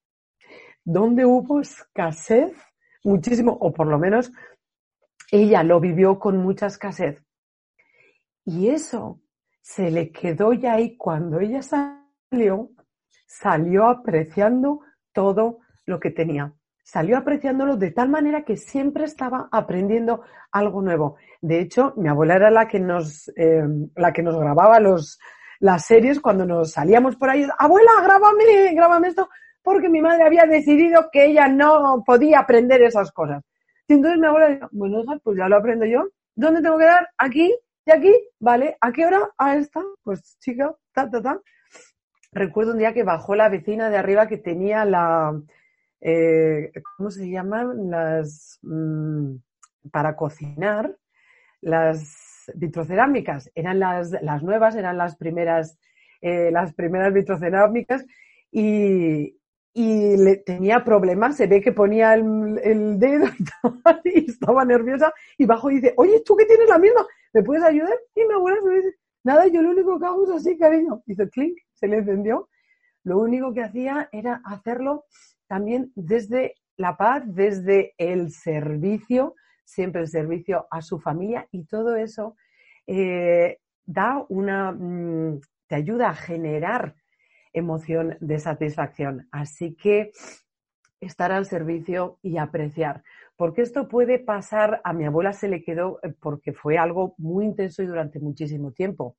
donde hubo escasez muchísimo, o por lo menos ella lo vivió con mucha escasez. Y eso se le quedó ya ahí. Cuando ella salió, salió apreciando todo lo que tenía salió apreciándolo de tal manera que siempre estaba aprendiendo algo nuevo. De hecho, mi abuela era la que nos, eh, la que nos grababa los, las series cuando nos salíamos por ahí, abuela, grábame, grábame esto, porque mi madre había decidido que ella no podía aprender esas cosas. Y entonces mi abuela dijo, bueno, pues ya lo aprendo yo. ¿Dónde tengo que dar? Aquí y aquí, ¿vale? ¿A qué hora? A esta. Pues chica, ta, ta, ta. Recuerdo un día que bajó la vecina de arriba que tenía la, eh, ¿cómo se llaman? Las, mm, para cocinar, las vitrocerámicas. Eran las, las nuevas, eran las primeras, eh, las primeras vitrocerámicas y, y le, tenía problemas, se ve que ponía el, el dedo y estaba, nerviosa y bajo y dice, oye, ¿tú que tienes la misma? ¿Me puedes ayudar? Y mi abuela me dice, nada, yo lo único que hago es así, cariño. Hizo clink, se le encendió. Lo único que hacía era hacerlo también desde la paz, desde el servicio, siempre el servicio a su familia y todo eso eh, da una, mm, te ayuda a generar emoción de satisfacción. Así que estar al servicio y apreciar. Porque esto puede pasar, a mi abuela se le quedó eh, porque fue algo muy intenso y durante muchísimo tiempo.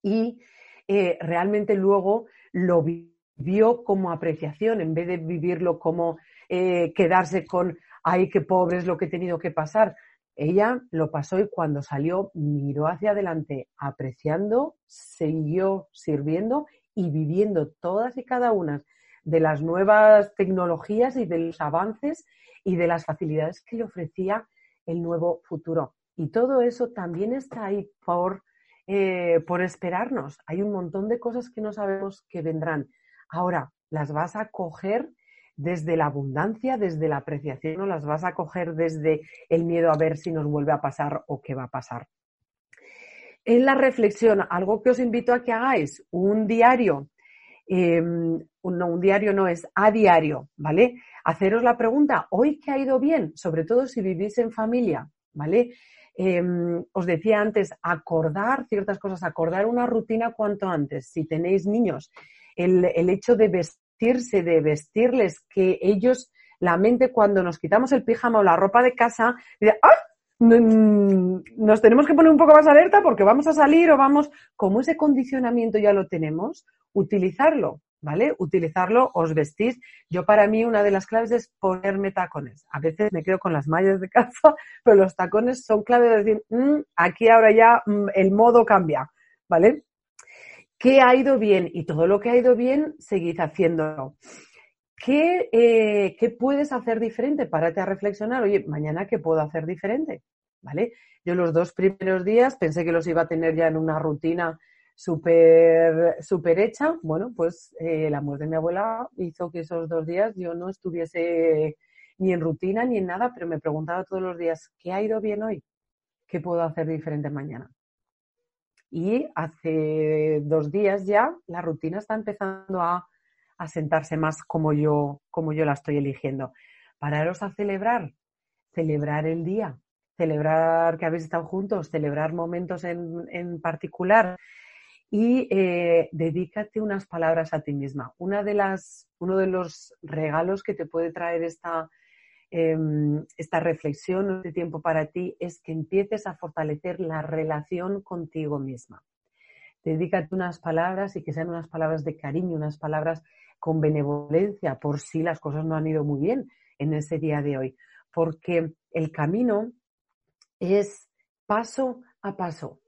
Y eh, realmente luego lo vivió como apreciación en vez de vivirlo como eh, quedarse con, ay, qué pobre es lo que he tenido que pasar. Ella lo pasó y cuando salió miró hacia adelante apreciando, siguió sirviendo y viviendo todas y cada una de las nuevas tecnologías y de los avances y de las facilidades que le ofrecía el nuevo futuro. Y todo eso también está ahí por, eh, por esperarnos. Hay un montón de cosas que no sabemos que vendrán. Ahora, las vas a coger desde la abundancia, desde la apreciación, o las vas a coger desde el miedo a ver si nos vuelve a pasar o qué va a pasar en la reflexión, algo que os invito a que hagáis, un diario, em, no, un diario no es a diario, ¿vale? Haceros la pregunta, ¿hoy qué ha ido bien? Sobre todo si vivís en familia, ¿vale? Em, os decía antes, acordar ciertas cosas, acordar una rutina cuanto antes. Si tenéis niños, el, el hecho de vestirse, de vestirles, que ellos, la mente cuando nos quitamos el pijama o la ropa de casa, dice, ¡ah! nos tenemos que poner un poco más alerta porque vamos a salir o vamos, como ese condicionamiento ya lo tenemos, utilizarlo, ¿vale? Utilizarlo, os vestís. Yo para mí una de las claves es ponerme tacones. A veces me quedo con las mallas de casa, pero los tacones son clave de decir, mm, aquí ahora ya mm, el modo cambia, ¿vale? ¿Qué ha ido bien? Y todo lo que ha ido bien, seguid haciéndolo. Eh, ¿Qué, puedes hacer diferente? Párate a reflexionar, oye, mañana qué puedo hacer diferente, ¿vale? Yo los dos primeros días pensé que los iba a tener ya en una rutina súper super hecha. Bueno, pues eh, la muerte de mi abuela hizo que esos dos días yo no estuviese ni en rutina ni en nada, pero me preguntaba todos los días, ¿qué ha ido bien hoy? ¿Qué puedo hacer diferente mañana? Y hace dos días ya la rutina está empezando a sentarse más como yo, como yo la estoy eligiendo. Pararos a celebrar, celebrar el día, celebrar que habéis estado juntos, celebrar momentos en, particular y eh, dedícate unas palabras a ti misma. Una de las, uno de los regalos que te puede traer esta, em, esta reflexión, este tiempo para ti, es que empieces a fortalecer la relación contigo misma. Dedícate unas palabras y que sean unas palabras de cariño, unas palabras con benevolencia por si las cosas no han ido muy bien en ese día de hoy, porque el camino es paso a paso.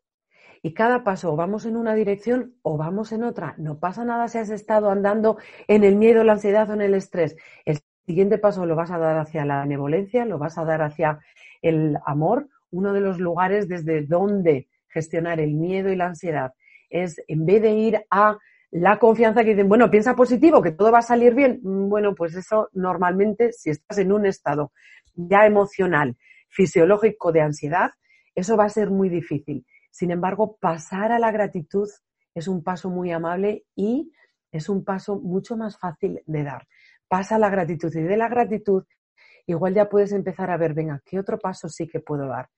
Y cada paso o vamos en una dirección o vamos en otra. No pasa nada si has estado andando en el miedo, la ansiedad o en el estrés. El siguiente paso lo vas a dar hacia la benevolencia, lo vas a dar hacia el amor. Uno de los lugares desde donde gestionar el miedo y la ansiedad es, en vez de ir a la confianza que dicen, bueno, piensa positivo, que todo va a salir bien. Mm, bueno, pues eso normalmente, si estás en un estado ya emocional, fisiológico de ansiedad, eso va a ser muy difícil. Sin embargo, pasar a la gratitud es un paso muy amable y es un paso mucho más fácil de dar. Pasa a la gratitud y de la gratitud igual ya puedes empezar a ver, venga, ¿qué otro paso sí que puedo dar?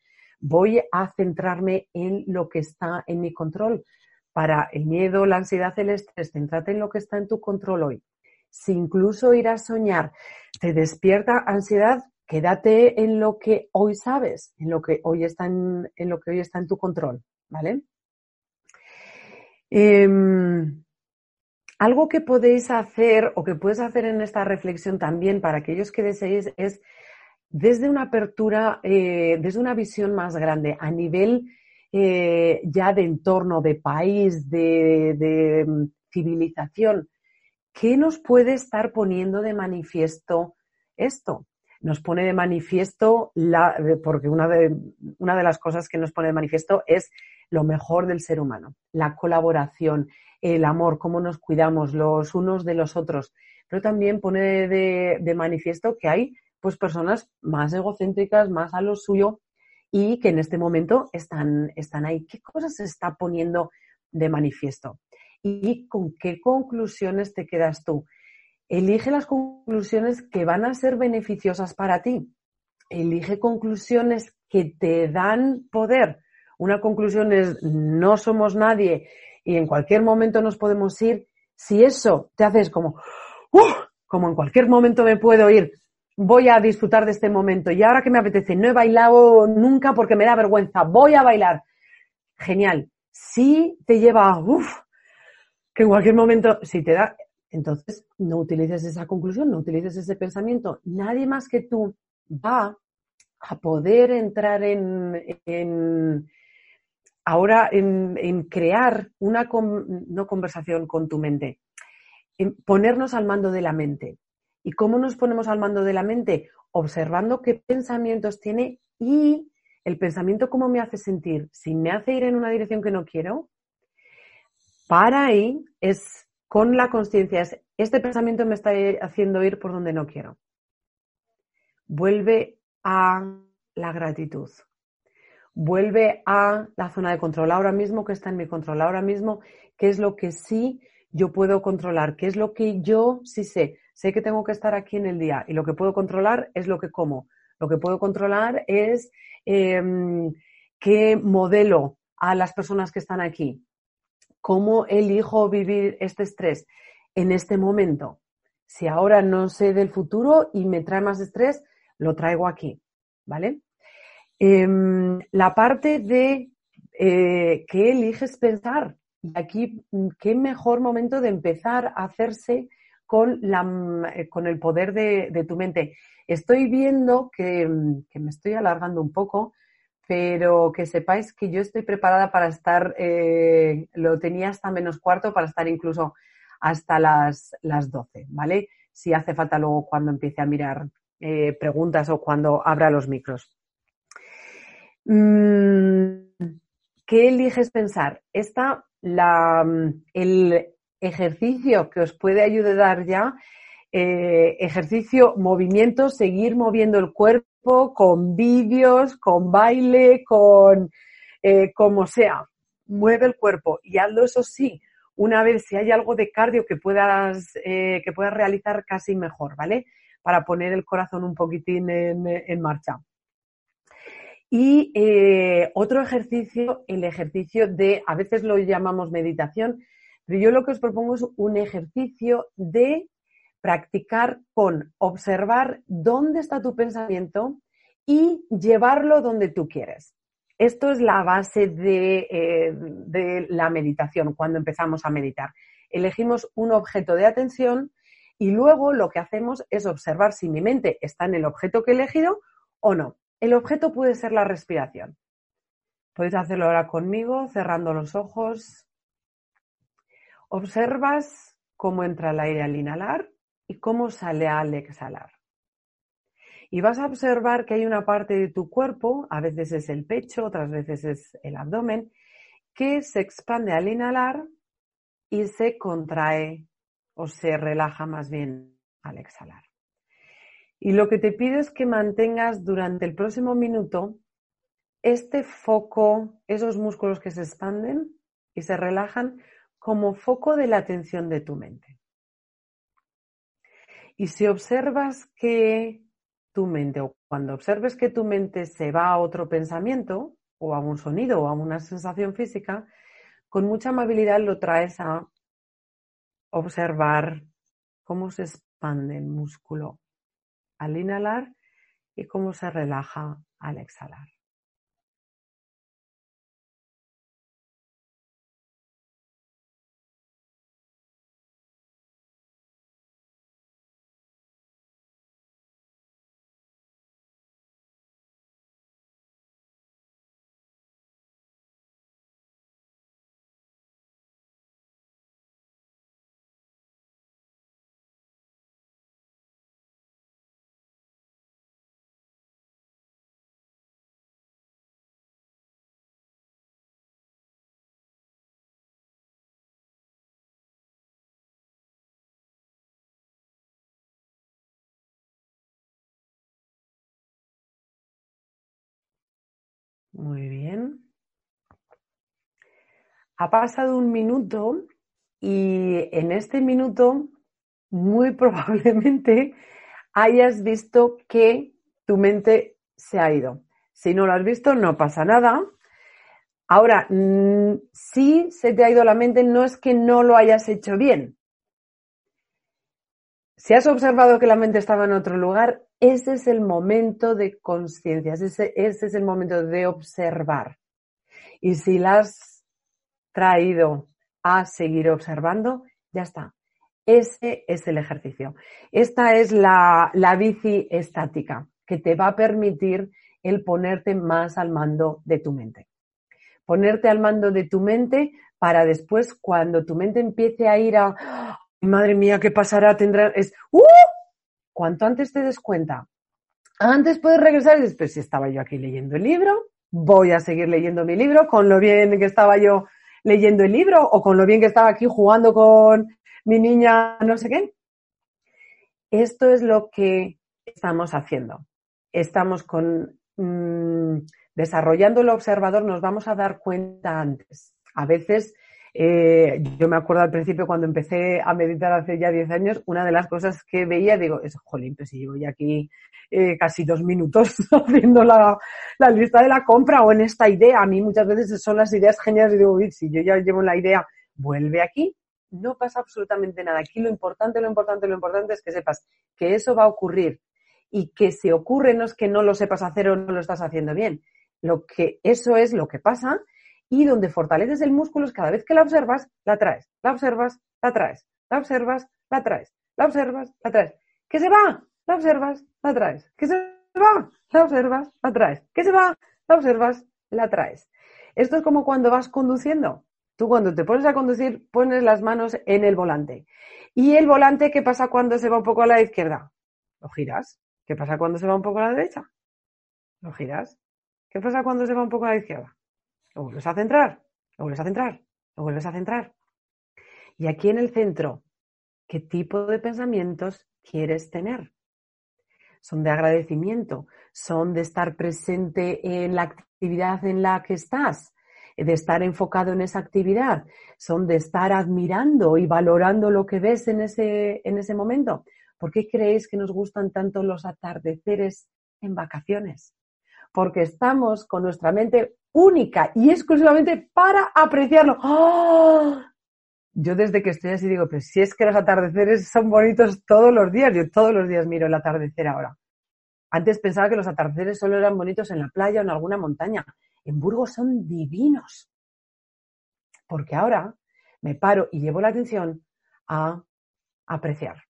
Voy a centrarme en lo que está en mi control para el miedo, la ansiedad, el estrés, céntrate en lo que está en tu control hoy. Si incluso ir a soñar te despierta ansiedad, quédate en lo que hoy sabes, en lo que hoy está en, lo que hoy está en tu control, ¿vale? Em, algo que podéis hacer o que puedes hacer en esta reflexión también para aquellos que deseéis es desde una apertura, eh, desde una visión más grande, a nivel eh, ya de entorno, de país, de, mm, civilización, ¿qué nos puede estar poniendo de manifiesto esto? Nos pone de manifiesto, la, porque una de, una de las cosas que nos pone de manifiesto es lo mejor del ser humano, la colaboración, el amor, cómo nos cuidamos los unos de los otros, pero también pone de, manifiesto que hay pues personas más egocéntricas, más a lo suyo y que en este momento están, están ahí. ¿Qué cosas se está poniendo de manifiesto? ¿Y con qué conclusiones te quedas tú? Elige las conclusiones que van a ser beneficiosas para ti. Elige conclusiones que te dan poder, una conclusión es no somos nadie y en cualquier momento nos podemos ir. Si eso te haces como, como en cualquier momento me puedo ir, voy a disfrutar de este momento y ahora que me apetece, no he bailado nunca porque me da vergüenza, voy a bailar. Genial. Si te lleva, uff, que en cualquier momento, si te da, entonces no utilices esa conclusión, no utilices ese pensamiento. Nadie más que tú va a poder entrar en, ahora en, crear una no conversación con tu mente, en ponernos al mando de la mente. ¿Y cómo nos ponemos al mando de la mente? Observando qué pensamientos tiene y el pensamiento cómo me hace sentir. Si me hace ir en una dirección que no quiero, para ahí es con la conciencia, es este pensamiento me está haciendo ir por donde no quiero. Vuelve a la gratitud vuelve a la zona de control ahora mismo, que está en mi control ahora mismo, qué es lo que sí yo puedo controlar, qué es lo que yo sí sé. Sé que tengo que estar aquí en el día y lo que puedo controlar es lo que como. Lo que puedo controlar es em, qué modelo a las personas que están aquí, cómo elijo vivir este estrés en este momento. Si ahora no sé del futuro y me trae más estrés, lo traigo aquí, ¿vale? Em, la parte de eh, qué eliges pensar. Y aquí, qué mejor momento de empezar a hacerse con, la, eh, con el poder de, tu mente. Estoy viendo que, me estoy alargando un poco, pero que sepáis que yo estoy preparada para estar, eh, lo tenía hasta menos cuarto, para estar incluso hasta las, las 12, ¿vale? Si hace falta luego cuando empiece a mirar preguntas o cuando abra los micros. Mm, ¿Qué eliges pensar? Esta, la, el ejercicio que os puede ayudar ya, eh, ejercicio, movimiento, seguir moviendo el cuerpo con vídeos, con baile, con eh, como sea. Mueve el cuerpo y hazlo eso sí, una vez si hay algo de cardio que puedas, eh, que puedas realizar casi mejor, ¿vale? Para poner el corazón un poquitín en marcha. Y eh, otro ejercicio, el ejercicio de, a veces lo llamamos meditación, pero yo lo que os propongo es un ejercicio de practicar con observar dónde está tu pensamiento y llevarlo donde tú quieres. Esto es la base de, eh, de la meditación, cuando empezamos a meditar. Elegimos un objeto de atención y luego lo que hacemos es observar si mi mente está en el objeto que he elegido o no. El objeto puede ser la respiración. Podéis hacerlo ahora conmigo, cerrando los ojos. Observas cómo entra el aire al inhalar cómo sale al exhalar. Y vas a observar que hay una parte de tu cuerpo, a veces es el pecho, otras veces es el abdomen, que se expande al inhalar y se contrae o se relaja más bien al exhalar. Y lo que te pido es que mantengas durante el próximo minuto este foco, esos músculos que se expanden y se relajan como foco de la atención de tu mente. Y si observas que tu mente, o cuando observes que tu mente se va a otro pensamiento, o a un sonido, o a una sensación física, con mucha amabilidad lo traes a observar cómo se expande el músculo al inhalar y cómo se relaja al exhalar. Muy bien. Ha pasado un minuto y en este minuto muy probablemente hayas visto que tu mente se ha ido. Si no lo has visto, no pasa nada. Ahora, mm, si se te ha ido la mente, no es que no lo hayas hecho bien. Si has observado que la mente estaba en otro lugar, ese es el momento de conciencia, ese, ese, es el momento de observar. Y si la has traído a seguir observando, ya está. Ese es el ejercicio. Esta es la, la bici estática que te va a permitir el ponerte más al mando de tu mente. Ponerte al mando de tu mente para después, cuando tu mente empiece a ir a, madre mía, ¿qué pasará? Tendrá, es, ¡uh! Cuanto antes te des cuenta, antes puedes regresar y después, si estaba yo aquí leyendo el libro, voy a seguir leyendo mi libro con lo bien que estaba yo leyendo el libro o con lo bien que estaba aquí jugando con mi niña, no sé qué. Esto es lo que estamos haciendo. Estamos con mmm, desarrollando el observador, nos vamos a dar cuenta antes. A veces, eh, yo me acuerdo al principio cuando empecé a meditar hace ya 10 años, una de las cosas que veía, digo, es, jolín, pues si llevo ya aquí eh, casi dos minutos haciendo la, la, lista de la compra o en esta idea. A mí muchas veces son las ideas geniales y digo, uy, si yo ya llevo la idea, vuelve aquí, no pasa absolutamente nada. Aquí lo importante, lo importante, lo importante es que sepas que eso va a ocurrir y que si ocurre no es que no lo sepas hacer o no lo estás haciendo bien. Lo que eso es lo que pasa y donde fortaleces el músculo es cada vez que la observas, la traes, la observas, la traes, la observas, la traes, la observas, la traes. ¿Qué se va? La observas, la traes. ¿Qué se va? La observas, la traes. ¿Qué se va? La observas, la traes. Esto es como cuando vas conduciendo. Tú cuando te pones a conducir pones las manos en el volante. ¿Y el volante qué pasa cuando se va un poco a la izquierda? Lo giras. ¿Qué pasa cuando se va un poco a la derecha? Lo giras. ¿Qué pasa cuando se va un poco a la izquierda? Lo vuelves a centrar, lo vuelves a centrar, lo vuelves a centrar. Y aquí en el centro, ¿qué tipo de pensamientos quieres tener? Son de agradecimiento, son de estar presente en la actividad en la que estás, de estar enfocado en esa actividad, son de estar admirando y valorando lo que ves en ese, en ese momento. ¿Por qué creéis que nos gustan tanto los atardeceres en vacaciones? Porque estamos con nuestra mente única y exclusivamente para apreciarlo. ¡Oh! Yo desde que estoy así digo, pero si es que los atardeceres son bonitos todos los días, yo todos los días miro el atardecer ahora. Antes pensaba que los atardeceres solo eran bonitos en la playa o en alguna montaña. En Burgos son divinos. Porque ahora me paro y llevo la atención a apreciar.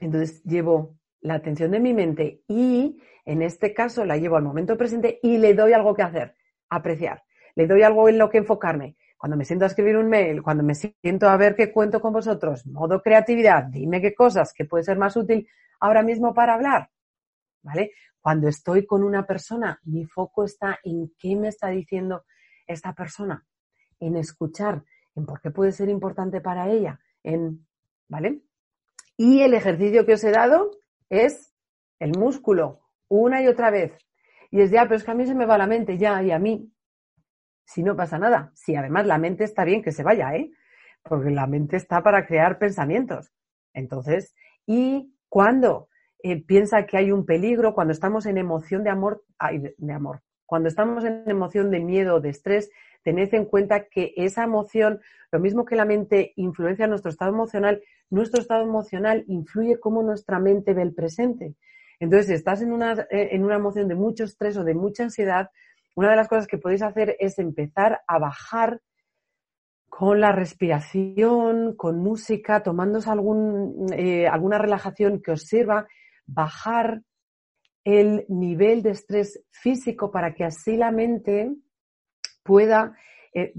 Entonces llevo la atención de mi mente y en este caso la llevo al momento presente y le doy algo que hacer, apreciar. Le doy algo en lo que enfocarme. Cuando me siento a escribir un mail, cuando me siento a ver qué cuento con vosotros, modo creatividad, dime qué cosas que puede ser más útil ahora mismo para hablar. ¿Vale? Cuando estoy con una persona, mi foco está en qué me está diciendo esta persona, en escuchar, en por qué puede ser importante para ella, en, ¿vale? Y el ejercicio que os he dado es el músculo, una y otra vez. Y es ya, pero es que a mí se me va la mente, ya, y a mí. Si no pasa nada. Si además la mente está bien que se vaya, ¿eh? Porque la mente está para crear pensamientos. Entonces, y cuando eh, piensa que hay un peligro, cuando estamos en emoción de amor, de, amor, cuando estamos en emoción de miedo, de estrés, tened en cuenta que esa emoción, lo mismo que la mente influencia nuestro estado emocional, nuestro estado emocional influye cómo nuestra mente ve el presente. Entonces, si estás en una, eh, en una emoción de mucho estrés o de mucha ansiedad, una de las cosas que podéis hacer es empezar a bajar con la respiración, con música, tomándose algún, eh, alguna relajación que os sirva, bajar el nivel de estrés físico para que así la mente pueda, eh,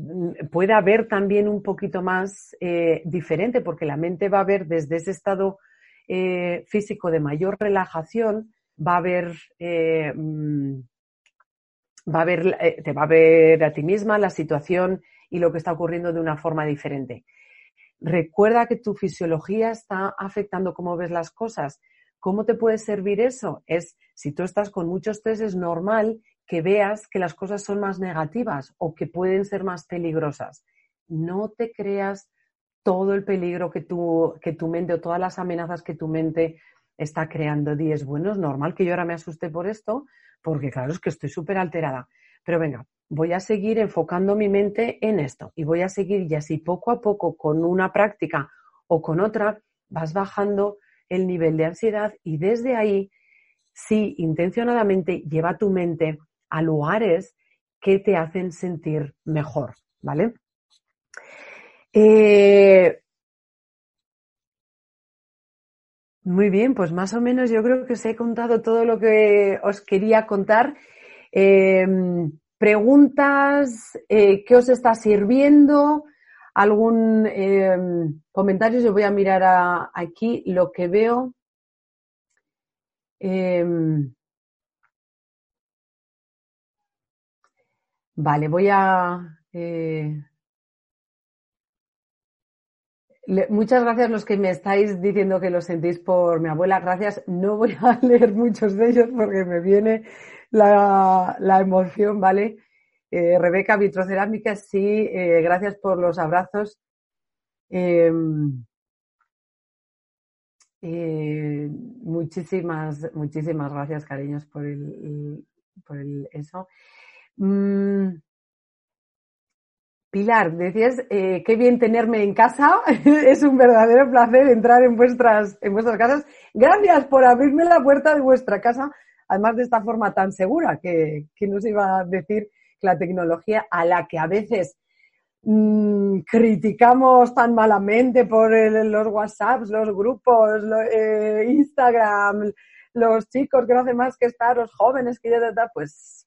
pueda también un poquito más eh, diferente, porque la mente va a ver desde ese estado eh, físico de mayor relajación, va a ver, eh, mm, va a ver, te va a ver a ti misma la situación y lo que está ocurriendo de una forma diferente. Recuerda que tu fisiología está afectando cómo ves las cosas. ¿Cómo te puede servir eso? Es, si tú estás con mucho estrés, es normal que veas que las cosas son más negativas o que pueden ser más peligrosas. No te creas todo el peligro que tu, que tu mente o todas las amenazas que tu mente está creando. Diez, bueno, es normal que yo ahora me asuste por esto, porque claro, es que estoy súper alterada. Pero venga, voy a seguir enfocando mi mente en esto y voy a seguir y así poco a poco con una práctica o con otra vas bajando el nivel de ansiedad y desde ahí, sí, intencionadamente lleva tu mente a lugares que te hacen sentir mejor, ¿vale? Eh, muy bien, pues más o menos yo creo que os he contado todo lo que os quería contar. Em, preguntas, eh, ¿qué os está sirviendo? ¿Algún em, comentario? Yo voy a mirar aquí lo que veo. Vale, voy a... Eh, muchas gracias los que me estáis diciendo que lo sentís por mi abuela. Gracias. No voy a leer muchos de ellos porque me viene la, emoción, ¿vale? Eh, Rebeca, Vitrocerámica, sí, eh, gracias por los abrazos. Em, eh, muchísimas, muchísimas gracias, cariños, por el, por el eso. Mm, Pilar, decías, eh, qué bien tenerme en casa. es un verdadero placer entrar en vuestras, en vuestras casas. Gracias por abrirme la puerta de vuestra casa, además de esta forma tan segura que, nos iba a decir que la tecnología a la que a veces mmm, criticamos tan malamente por los WhatsApps, los grupos, eh, Instagram, los chicos que no hacen más que estar, los jóvenes que ya, pues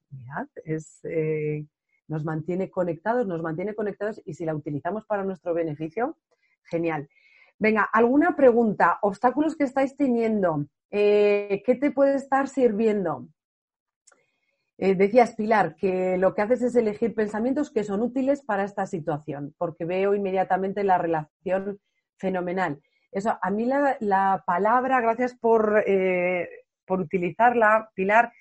es... Eh, nos mantiene conectados, nos mantiene conectados y si la utilizamos para nuestro beneficio, genial. Venga, ¿alguna pregunta? ¿Obstáculos que estáis teniendo? Eh, ¿Qué te puede estar sirviendo? Eh, decías, Pilar, que lo que haces es elegir pensamientos que son útiles para esta situación, porque veo inmediatamente la relación fenomenal. Eso, a mí la, palabra, gracias por, por utilizarla, Pilar,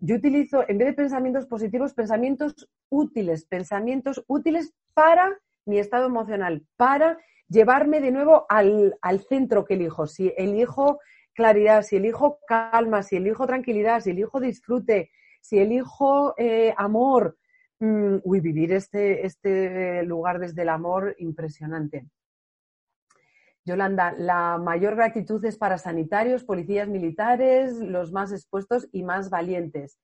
yo utilizo, en vez de pensamientos positivos, pensamientos útiles, pensamientos útiles para mi estado emocional, para llevarme de nuevo al, centro que elijo. Si elijo claridad, si elijo calma, si elijo tranquilidad, si elijo disfrute, si elijo eh, amor, mm, uy, vivir este, este lugar desde el amor impresionante. Yolanda, la mayor gratitud es para sanitarios, policías militares, los más expuestos y más valientes.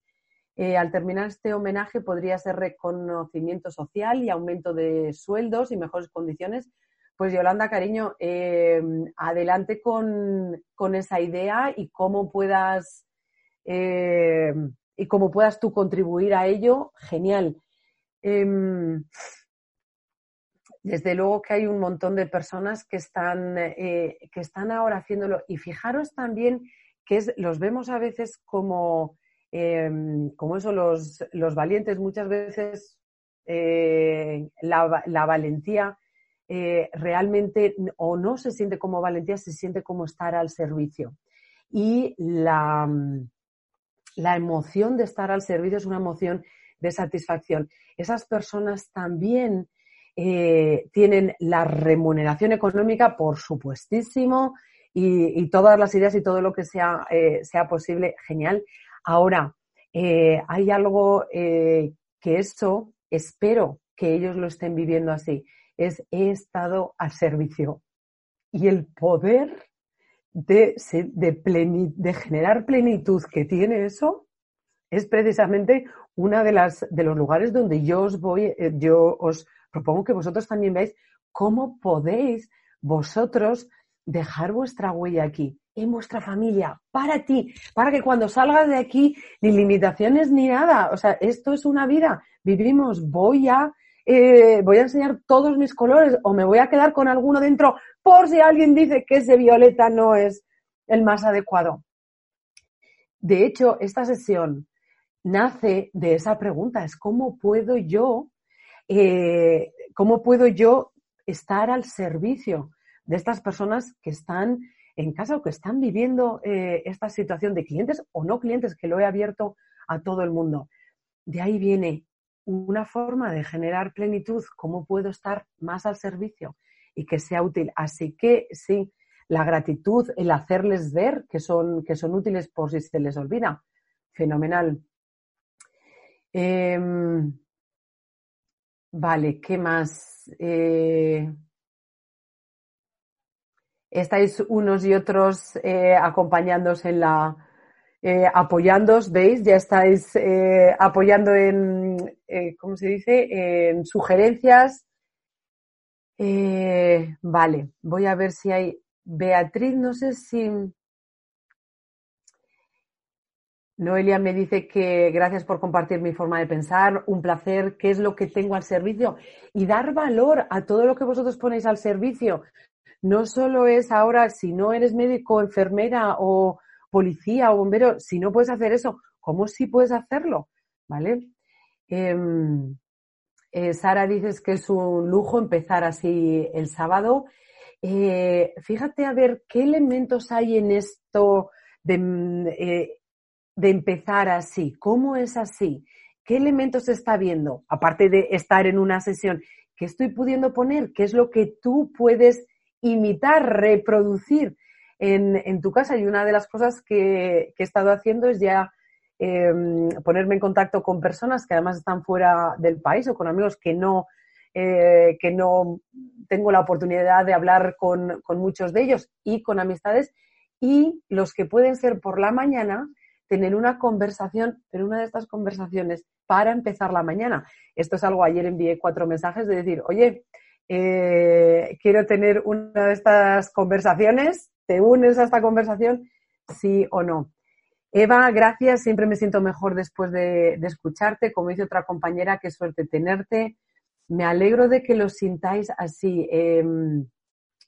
Eh, al terminar este homenaje podría ser reconocimiento social y aumento de sueldos y mejores condiciones. Pues Yolanda, cariño, eh, adelante con, esa idea y cómo puedas eh, y cómo puedas tú contribuir a ello, genial. Desde luego que hay un montón de personas que están, eh, que están ahora haciéndolo. Y fijaros también que es, los vemos a veces como, em, como eso, los, los, valientes. Muchas veces eh, la, la, valentía eh, realmente o no se siente como valentía, se siente como estar al servicio. Y la, la emoción de estar al servicio es una emoción de satisfacción. Esas personas también eh, tienen la remuneración económica, por supuestísimo, y, todas las ideas y todo lo que sea, eh, sea posible, genial. Ahora, eh, hay algo que eso, espero que ellos lo estén viviendo así, es he estado al servicio. Y el poder de, de, de generar plenitud que tiene eso es precisamente una de las de los lugares donde yo os voy, yo os propongo que vosotros también veáis cómo podéis vosotros dejar vuestra huella aquí, en vuestra familia, para ti, para que cuando salgas de aquí, ni limitaciones ni nada. O sea, esto es una vida. Vivimos, voy a, eh, voy a enseñar todos mis colores o me voy a quedar con alguno dentro por si alguien dice que ese violeta no es el más adecuado. De hecho, esta sesión nace de esa pregunta, es cómo puedo yo eh, ¿cómo puedo yo estar al servicio de estas personas que están en casa o que están viviendo eh, esta situación de clientes o no clientes, que lo he abierto a todo el mundo? de ahí viene una forma de generar plenitud, cómo puedo estar más al servicio y que sea útil. Así que sí, la gratitud, el hacerles ver que son, que son útiles por si se les olvida. Fenomenal. Em, vale, ¿qué más? Eh, estáis unos y otros eh, acompañándoos en la, eh, apoyándoos, ¿veis? Ya estáis eh, apoyando en, eh, ¿cómo se dice? En sugerencias. Vale, voy a ver si hay. Beatriz, no sé si. Noelia me dice que gracias por compartir mi forma de pensar, un placer, qué es lo que tengo al servicio y dar valor a todo lo que vosotros ponéis al servicio. No solo es ahora, si no eres médico, enfermera o policía o bombero, si no puedes hacer eso, ¿cómo sí puedes hacerlo? ¿Vale? Em, eh, Sara dices que es un lujo empezar así el sábado. Eh, fíjate a ver qué elementos hay en esto de, mm, eh, de empezar así. ¿Cómo es así? ¿Qué elementos está viendo? Aparte de estar en una sesión, ¿qué estoy pudiendo poner? ¿Qué es lo que tú puedes imitar, reproducir en, en tu casa? Y una de las cosas que, que he estado haciendo es ya eh, ponerme en contacto con personas que además están fuera del país o con amigos que no, eh, que no tengo la oportunidad de hablar con, con muchos de ellos y con amistades y los que pueden ser por la mañana tener una conversación, pero una de estas conversaciones para empezar la mañana. Esto es algo, ayer envié cuatro mensajes de decir, oye, eh, quiero tener una de estas conversaciones, ¿te unes a esta conversación? Sí o no. Eva, gracias, siempre me siento mejor después de, de escucharte. Como dice otra compañera, qué suerte tenerte. Me alegro de que lo sintáis así. Eh,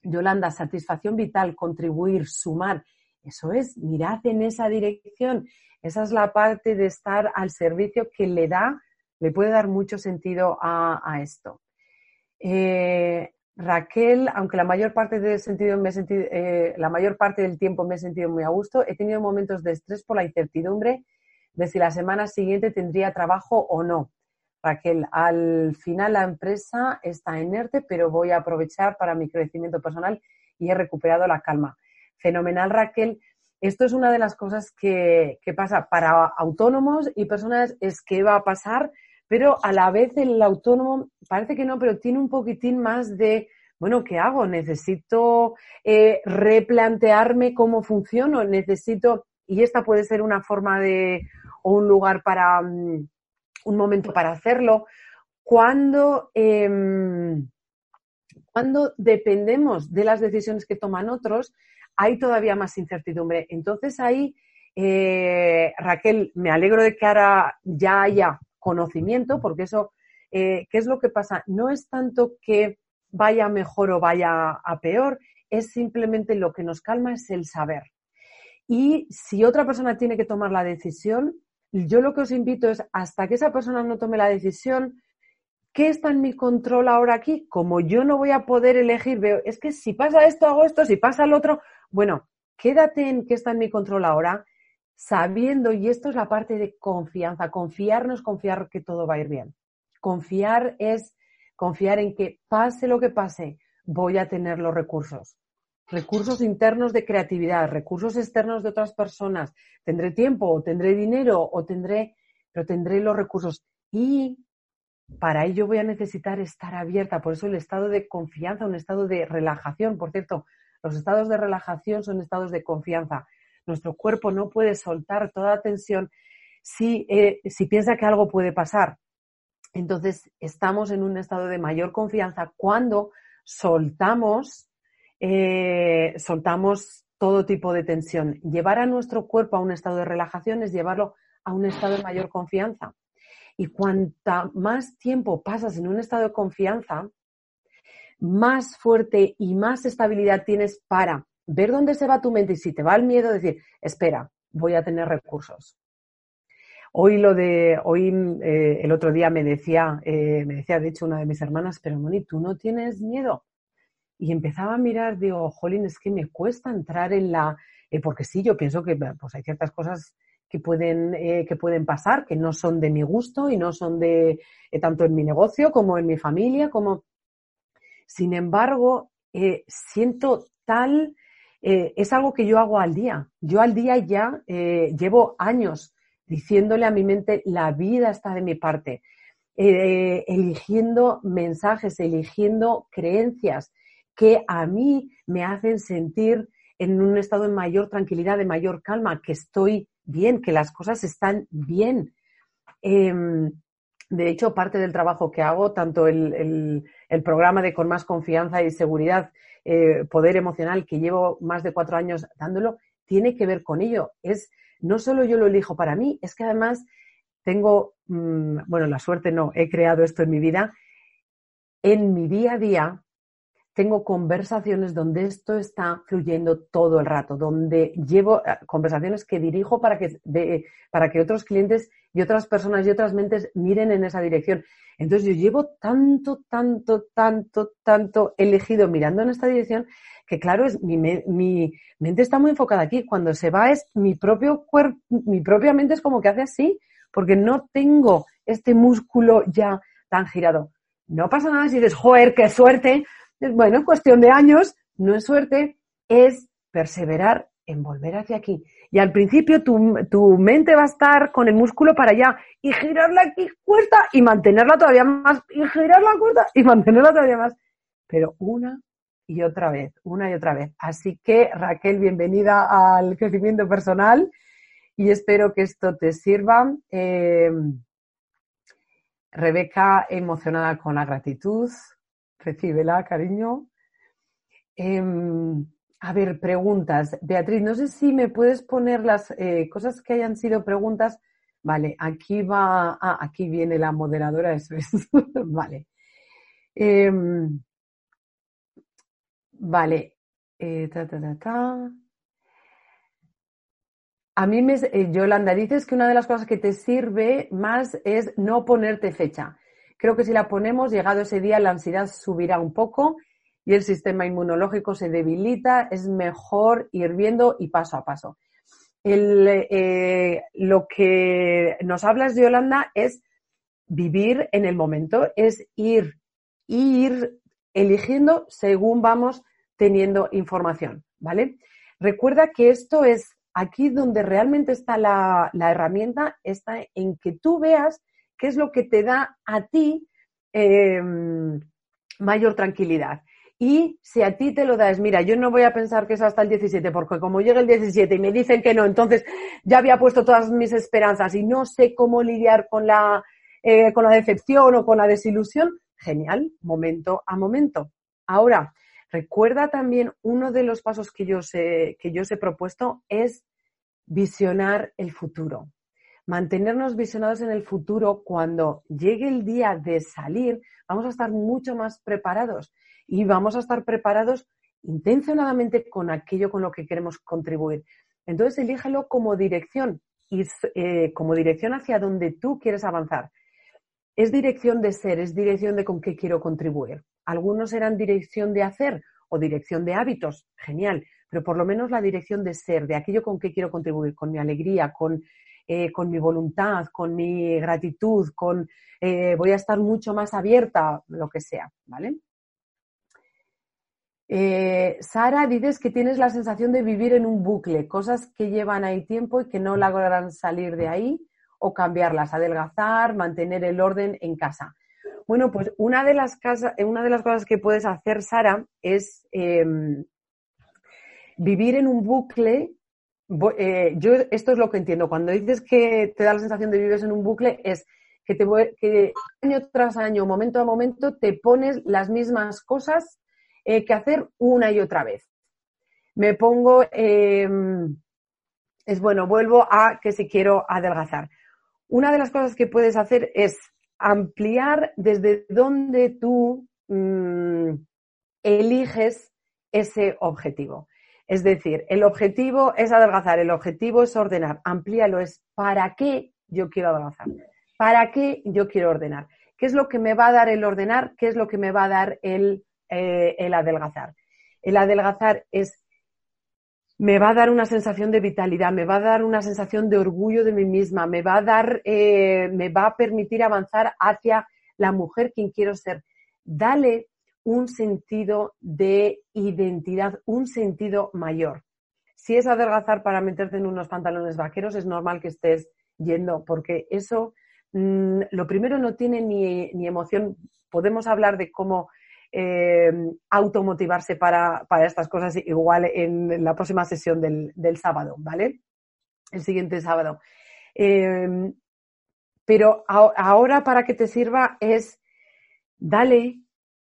Yolanda, satisfacción vital, contribuir, sumar. Eso es, mirad en esa dirección. Esa es la parte de estar al servicio que le da, le puede dar mucho sentido a, esto. Eh, Raquel, aunque la mayor parte del sentido me he sentido, eh, la mayor parte del tiempo me he sentido muy a gusto, he tenido momentos de estrés por la incertidumbre de si la semana siguiente tendría trabajo o no. Raquel, al final la empresa está inerte, pero voy a aprovechar para mi crecimiento personal y he recuperado la calma. Fenomenal, Raquel. Esto es una de las cosas que, pasa para autónomos y personas, es que va a pasar pero a la vez el autónomo parece que no, pero tiene un poquitín más de, bueno, ¿qué hago? Necesito eh, replantearme cómo funciono, necesito, y esta puede ser una forma de, o un lugar para, um, un momento para hacerlo, cuando, eh, cuando dependemos de las decisiones que toman otros, hay todavía más incertidumbre. Entonces ahí, eh, Raquel, me alegro de que ahora ya haya conocimiento, porque eso, eh, ¿qué es lo que pasa? No es tanto que vaya mejor o vaya a peor, es simplemente lo que nos calma es el saber. Y si otra persona tiene que tomar la decisión, yo lo que os invito es, hasta que esa persona no tome la decisión, ¿qué está en mi control ahora aquí? Como yo no voy a poder elegir, veo, es que si pasa esto, hago esto, si pasa lo otro, bueno, quédate en qué está en mi control ahora sabiendo, y esto es la parte de confianza, confiarnos, confiar que todo va a ir bien. Confiar es confiar en que pase lo que pase, voy a tener los recursos. Recursos internos de creatividad, recursos externos de otras personas. Tendré tiempo, o tendré dinero, o tendré, pero tendré los recursos. Y para ello voy a necesitar estar abierta. Por eso el estado de confianza, un estado de relajación. Por cierto, los estados de relajación son estados de confianza nuestro cuerpo no puede soltar toda tensión si, eh, si piensa que algo puede pasar. Entonces, estamos en un estado de mayor confianza cuando soltamos, eh, soltamos todo tipo de tensión. Llevar a nuestro cuerpo a un estado de relajación es llevarlo a un estado de mayor confianza. Y cuanta más tiempo pasas en un estado de confianza, más fuerte y más estabilidad tienes para ver dónde se va tu mente y si te va el miedo, decir, espera, voy a tener recursos. Hoy lo de, hoy eh, el otro día me decía, eh, me decía de hecho una de mis hermanas, pero Moni, ¿tú no tienes miedo? Y empezaba a mirar, digo, jolín, es que me cuesta entrar en la, eh, porque sí, yo pienso que pues hay ciertas cosas que pueden, eh, que pueden pasar, que no son de mi gusto y no son de eh, tanto en mi negocio como en mi familia, como sin embargo, eh, siento tal, es algo que yo hago al día. Yo al día ya llevo años diciéndole a mi mente, la vida está de mi parte, eligiendo mensajes, eligiendo creencias que a mí me hacen sentir en un estado de mayor tranquilidad, de mayor calma, que estoy bien, que las cosas están bien. Em, de hecho, parte del trabajo que hago, tanto el, programa de Con más confianza y seguridad, eh, poder emocional, que llevo más de cuatro años dándolo, tiene que ver con ello. Es, no solo yo lo elijo para mí, es que además tengo, mm, bueno, la suerte no, he creado esto en mi vida. En mi día a día tengo conversaciones donde esto está fluyendo todo el rato, donde llevo eh, conversaciones que dirijo para que, para que otros clientes y otras personas y otras mentes miren en esa dirección. Entonces yo llevo tanto, tanto, tanto, tanto elegido mirando en esta dirección que claro, es, mi, mi mente está muy enfocada aquí. Cuando se va es mi propio cuerpo, mi propia mente es como que hace así, porque no tengo este músculo ya tan girado. No pasa nada si dices, joder, qué suerte, bueno, cuestión de años, no es suerte, es perseverar en volver hacia aquí. Y al principio tu, mente va a estar con el músculo para allá y girarla aquí cuesta y mantenerla todavía más y girarla cuesta y mantenerla todavía más. Pero una y otra vez, una y otra vez. Así que Raquel, bienvenida al crecimiento personal y espero que esto te sirva. Eh, Rebeca, emocionada con la gratitud, recíbela, cariño. Em, a ver, preguntas. Beatriz, no sé si me puedes poner las eh, cosas que hayan sido preguntas. Vale, aquí va, ah, aquí viene la moderadora, eso es. vale. Em, vale. Eh, A mí me, eh, Yolanda, dices que una de las cosas que te sirve más es no ponerte fecha. Creo que si la ponemos, llegado ese día, la ansiedad subirá un poco y el sistema inmunológico se debilita. Es mejor ir viendo y paso a paso. Eh, lo que nos hablas de Holanda es vivir en el momento, es ir, ir eligiendo según vamos teniendo información, ¿vale? Recuerda que esto es aquí donde realmente está la, la herramienta, está en que tú veas qué es lo que te da a ti em, mayor tranquilidad. Y si a ti te lo das, mira, yo no voy a pensar que es hasta el 17, porque como llega el 17 y me dicen que no, entonces ya había puesto todas mis esperanzas y no sé cómo lidiar con la, eh, con la decepción o con la desilusión, genial, momento a momento. Ahora, recuerda también uno de los pasos que yo, sé, que yo os he propuesto es visionar el futuro mantenernos visionados en el futuro, cuando llegue el día de salir, vamos a estar mucho más preparados y vamos a estar preparados intencionadamente con aquello con lo que queremos contribuir. Entonces, elígelo como dirección y eh, como dirección hacia donde tú quieres avanzar. Es dirección de ser, es dirección de con qué quiero contribuir. Algunos eran dirección de hacer o dirección de hábitos, genial, pero por lo menos la dirección de ser, de aquello con qué quiero contribuir, con mi alegría, con eh, con mi voluntad, con mi gratitud, con eh, voy a estar mucho más abierta, lo que sea, ¿vale? Eh, Sara, dices que tienes la sensación de vivir en un bucle, cosas que llevan ahí tiempo y que no lograrán salir de ahí o cambiarlas, adelgazar, mantener el orden en casa. Bueno, pues una de las, una de las cosas que puedes hacer, Sara, es em, vivir en un bucle eh, yo esto es lo que entiendo. Cuando dices que te da la sensación de vives en un bucle, es que, te, que año tras año, momento a momento, te pones las mismas cosas eh, que hacer una y otra vez. Me pongo, em, es bueno, vuelvo a que si quiero adelgazar. Una de las cosas que puedes hacer es ampliar desde donde tú mm, eliges ese objetivo. Es decir, el objetivo es adelgazar, el objetivo es ordenar, amplíalo, es para qué yo quiero adelgazar, para qué yo quiero ordenar, qué es lo que me va a dar el ordenar, qué es lo que me va a dar el, eh, el adelgazar. El adelgazar es me va a dar una sensación de vitalidad, me va a dar una sensación de orgullo de mí misma, me va a dar, eh, me va a permitir avanzar hacia la mujer quien quiero ser. Dale un sentido de identidad, un sentido mayor. Si es adelgazar para meterte en unos pantalones vaqueros, es normal que estés yendo, porque eso, mm, lo primero, no tiene ni, ni emoción. Podemos hablar de cómo eh, automotivarse para, estas cosas igual en la próxima sesión del, sábado, ¿vale? El siguiente sábado. Eh, pero ahora para que te sirva es dale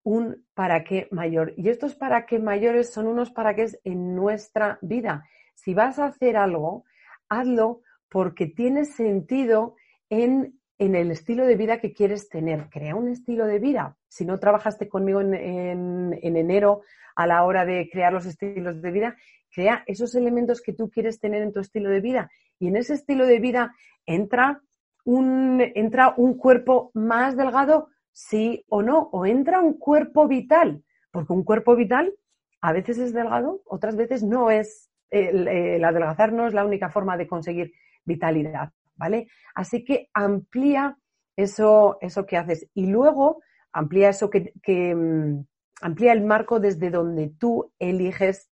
un para qué mayor. Y estos para qué mayores son unos para qué en nuestra vida. Si vas a hacer algo, hazlo porque tiene sentido en en el estilo de vida que quieres tener. Crea un estilo de vida. Si no trabajaste conmigo en, enero a la hora de crear los estilos de vida, crea esos elementos que tú quieres tener en tu estilo de vida. Y en ese estilo de vida entra un, entra un cuerpo más delgado, sí o no, o entra un cuerpo vital, porque un cuerpo vital a veces es delgado, otras veces no es. El, el adelgazar no es la única forma de conseguir vitalidad. ¿vale? Así que amplía eso, eso que haces y luego amplía eso que, mm, amplía el marco desde donde tú eliges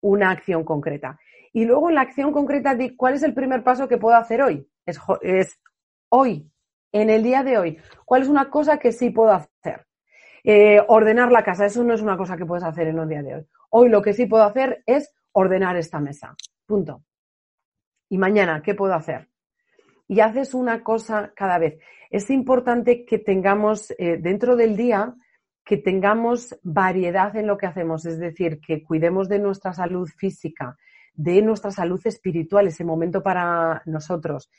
una acción concreta. Y luego en la acción concreta, de ¿cuál es el primer paso que puedo hacer hoy? Es, es hoy, en el día de hoy. ¿Cuál es una cosa que sí puedo hacer? Eh, ordenar la casa, eso no es una cosa que puedes hacer en el día de hoy. Hoy lo que sí puedo hacer es ordenar esta mesa. Punto. Y mañana, ¿qué puedo hacer? Y haces una cosa cada vez. Es importante que tengamos eh, dentro del día, que tengamos variedad en lo que hacemos, es decir, que cuidemos de nuestra salud física, de nuestra salud espiritual, ese momento para nosotros.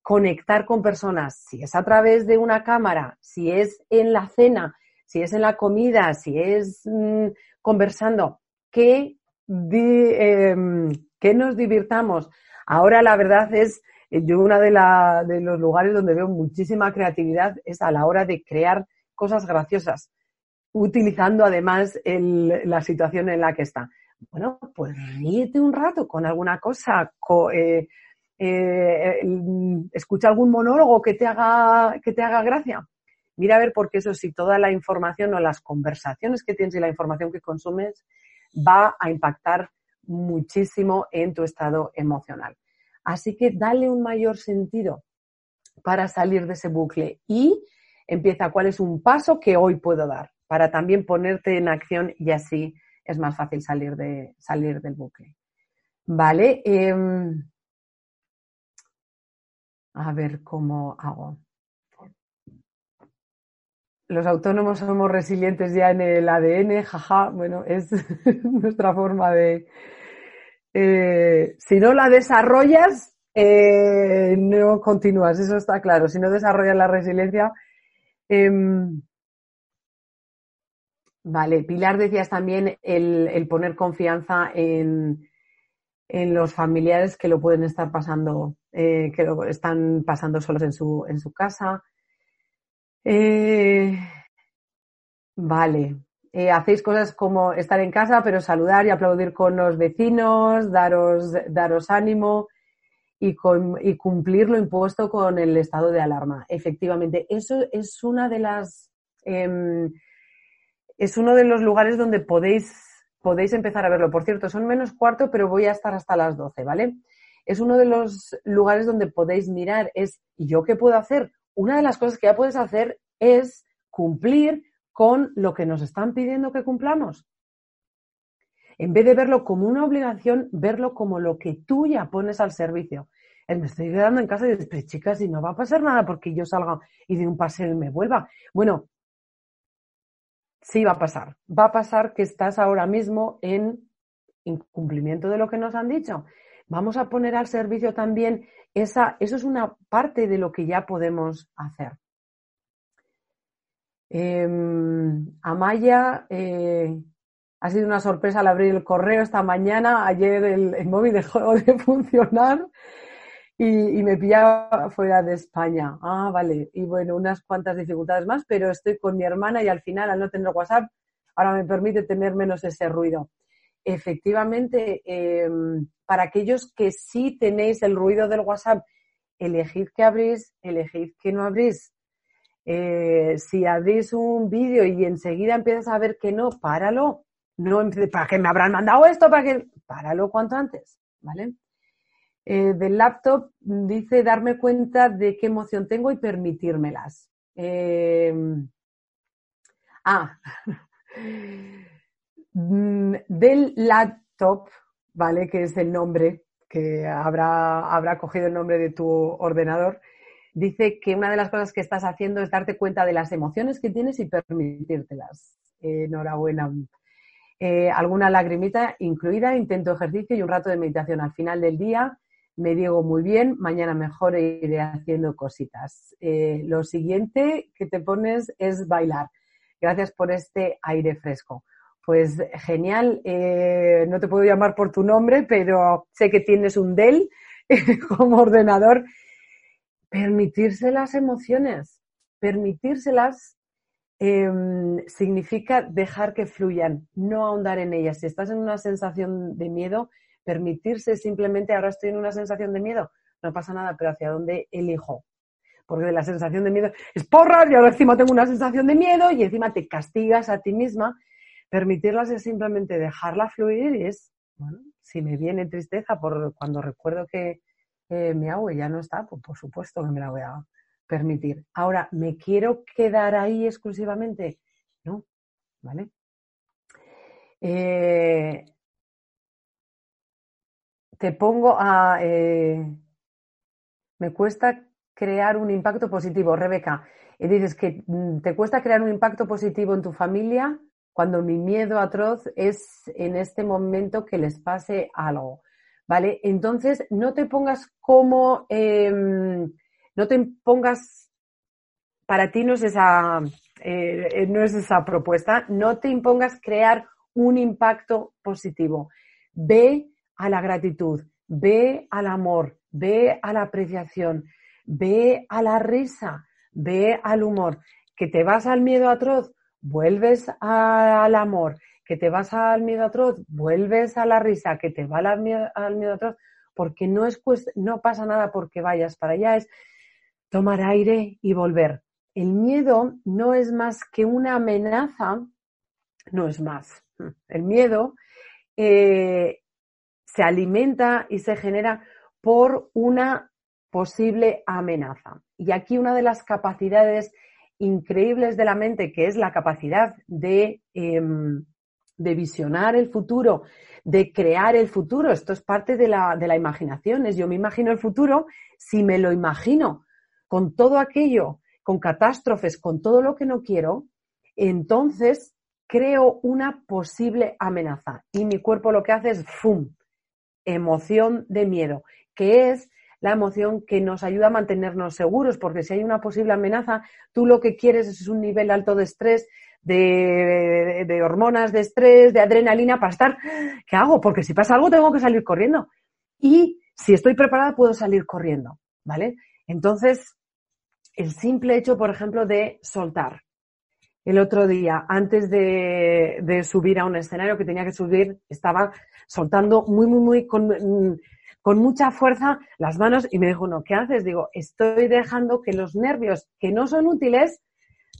Conectar con personas, si es a través de una cámara, si es en la cena, si es en la comida, si es mm, conversando, que, em, que nos divirtamos. Ahora la verdad es yo uno de, de los lugares donde veo muchísima creatividad es a la hora de crear cosas graciosas, utilizando además la situación en la que está. Bueno, pues ríete un rato con alguna cosa, eh, eh, escucha algún monólogo que te haga, que te haga gracia. Mira a ver, porque eso sí, toda la información o las conversaciones que tienes y la información que consumes va a impactar muchísimo en tu estado emocional. Así que dale un mayor sentido para salir de ese bucle y empieza cuál es un paso que hoy puedo dar para también ponerte en acción y así es más fácil salir, de, salir del bucle. Vale. Em, a ver cómo hago. Los autónomos somos resilientes ya en el ADN, jaja, bueno, es nuestra forma de, eh, si no la desarrollas, eh, no continúas, eso está claro. Si no desarrollas la resiliencia. Em, vale, Pilar decías también el, poner confianza en, en, los familiares que lo pueden estar pasando, eh, que lo están pasando solos en su, en su casa. vale, eh, hacéis cosas como estar en casa, pero saludar y aplaudir con los vecinos, daros, daros ánimo y, cumplir lo impuesto con el estado de alarma. Efectivamente, eso es una de las em, es uno de los lugares donde podéis, podéis empezar a verlo. Por cierto, son menos cuarto, pero voy a estar hasta las 12, ¿vale? Es uno de los lugares donde podéis mirar, es, ¿y yo qué puedo hacer? Una de las cosas que ya puedes hacer es cumplir con lo que nos están pidiendo que cumplamos. En vez de verlo como una obligación, verlo como lo que tú ya pones al servicio. me estoy quedando en casa y dices, chicas, y no va a pasar nada porque yo salga y de un paseo me vuelva. Bueno, sí va a pasar. Va a pasar que estás ahora mismo en incumplimiento de lo que nos han dicho. Vamos a poner al servicio también esa, eso es una parte de lo que ya podemos hacer. Em, Amaya, eh, ha sido una sorpresa al abrir el correo esta mañana. Ayer el, móvil dejó de funcionar y, me pillaba fuera de España. Ah, vale. Y bueno, unas cuantas dificultades más, pero estoy con mi hermana y al final, al no tener WhatsApp, ahora me permite tener menos ese ruido. efectivamente, eh, para aquellos que sí tenéis el ruido del WhatsApp, elegid qué abrís, elegid qué no abrís. Eh, si abrís un vídeo y enseguida empiezas a ver que no, páralo. No, ¿para qué me habrán mandado esto? ¿Para qué? Páralo cuanto antes, ¿vale? Eh, del laptop dice darme cuenta de qué emoción tengo y permitírmelas. Eh, ah, mm, del laptop, ¿vale? Que es el nombre que habrá, habrá cogido el nombre de tu ordenador. Dice que una de las cosas que estás haciendo es darte cuenta de las emociones que tienes y permitírtelas. enhorabuena. Eh, alguna lagrimita incluida, intento ejercicio y un rato de meditación al final del día me digo muy bien, mañana mejor iré haciendo cositas. Eh, lo siguiente que te pones es bailar. Gracias por este aire fresco. Pues genial, eh, no te puedo llamar por tu nombre, pero sé que tienes un Dell como ordenador. Permitirse las emociones, permitírselas em, significa dejar que fluyan, no ahondar en ellas. Si estás en una sensación de miedo, permitirse simplemente, ahora estoy en una sensación de miedo, no pasa nada, pero ¿hacia dónde elijo? Porque de la sensación de miedo es porras y ahora encima tengo una sensación de miedo y encima te castigas a ti misma. Permitirlas es simplemente dejarla fluir y es, bueno, si me viene tristeza por cuando recuerdo que eh, mi agua ya no está, pues por supuesto que me la voy a permitir. Ahora, ¿me quiero quedar ahí exclusivamente? No, ¿vale? Eh, te pongo a... Eh, me cuesta crear un impacto positivo, Rebeca. Y dices que mm, te cuesta crear un impacto positivo en tu familia cuando mi miedo atroz es en este momento que les pase algo. ¿Vale? Entonces, no te pongas como, em, no te pongas, para ti no es esa, eh, no es esa propuesta, no te impongas crear un impacto positivo. Ve a la gratitud, ve al amor, ve a la apreciación, ve a la risa, ve al humor. Que te vas al miedo atroz, vuelves al amor. Que te vas al miedo atroz, vuelves a la risa. Que te va al miedo, atroz, porque no, es no pasa nada porque vayas para allá, es tomar aire y volver. El miedo no es más que una amenaza, no es más. El miedo eh, se alimenta y se genera por una posible amenaza. Y aquí una de las capacidades increíbles de la mente, que es la capacidad de, em, de visionar el futuro, de crear el futuro. Esto es parte de la, de la imaginación. Es yo me imagino el futuro, si me lo imagino con todo aquello, con catástrofes, con todo lo que no quiero, entonces creo una posible amenaza. Y mi cuerpo lo que hace es ¡fum! emoción de miedo, que es la emoción que nos ayuda a mantenernos seguros, porque si hay una posible amenaza, tú lo que quieres es un nivel alto de estrés, de, hormonas de estrés, de adrenalina para estar, ¿qué hago? Porque si pasa algo tengo que salir corriendo. Y si estoy preparada puedo salir corriendo, ¿vale? Entonces, el simple hecho, por ejemplo, de soltar. El otro día, antes de, subir a un escenario que tenía que subir, estaba soltando muy, muy, muy con, con mucha fuerza las manos y me dijo, no, ¿qué haces? Digo, estoy dejando que los nervios que no son útiles,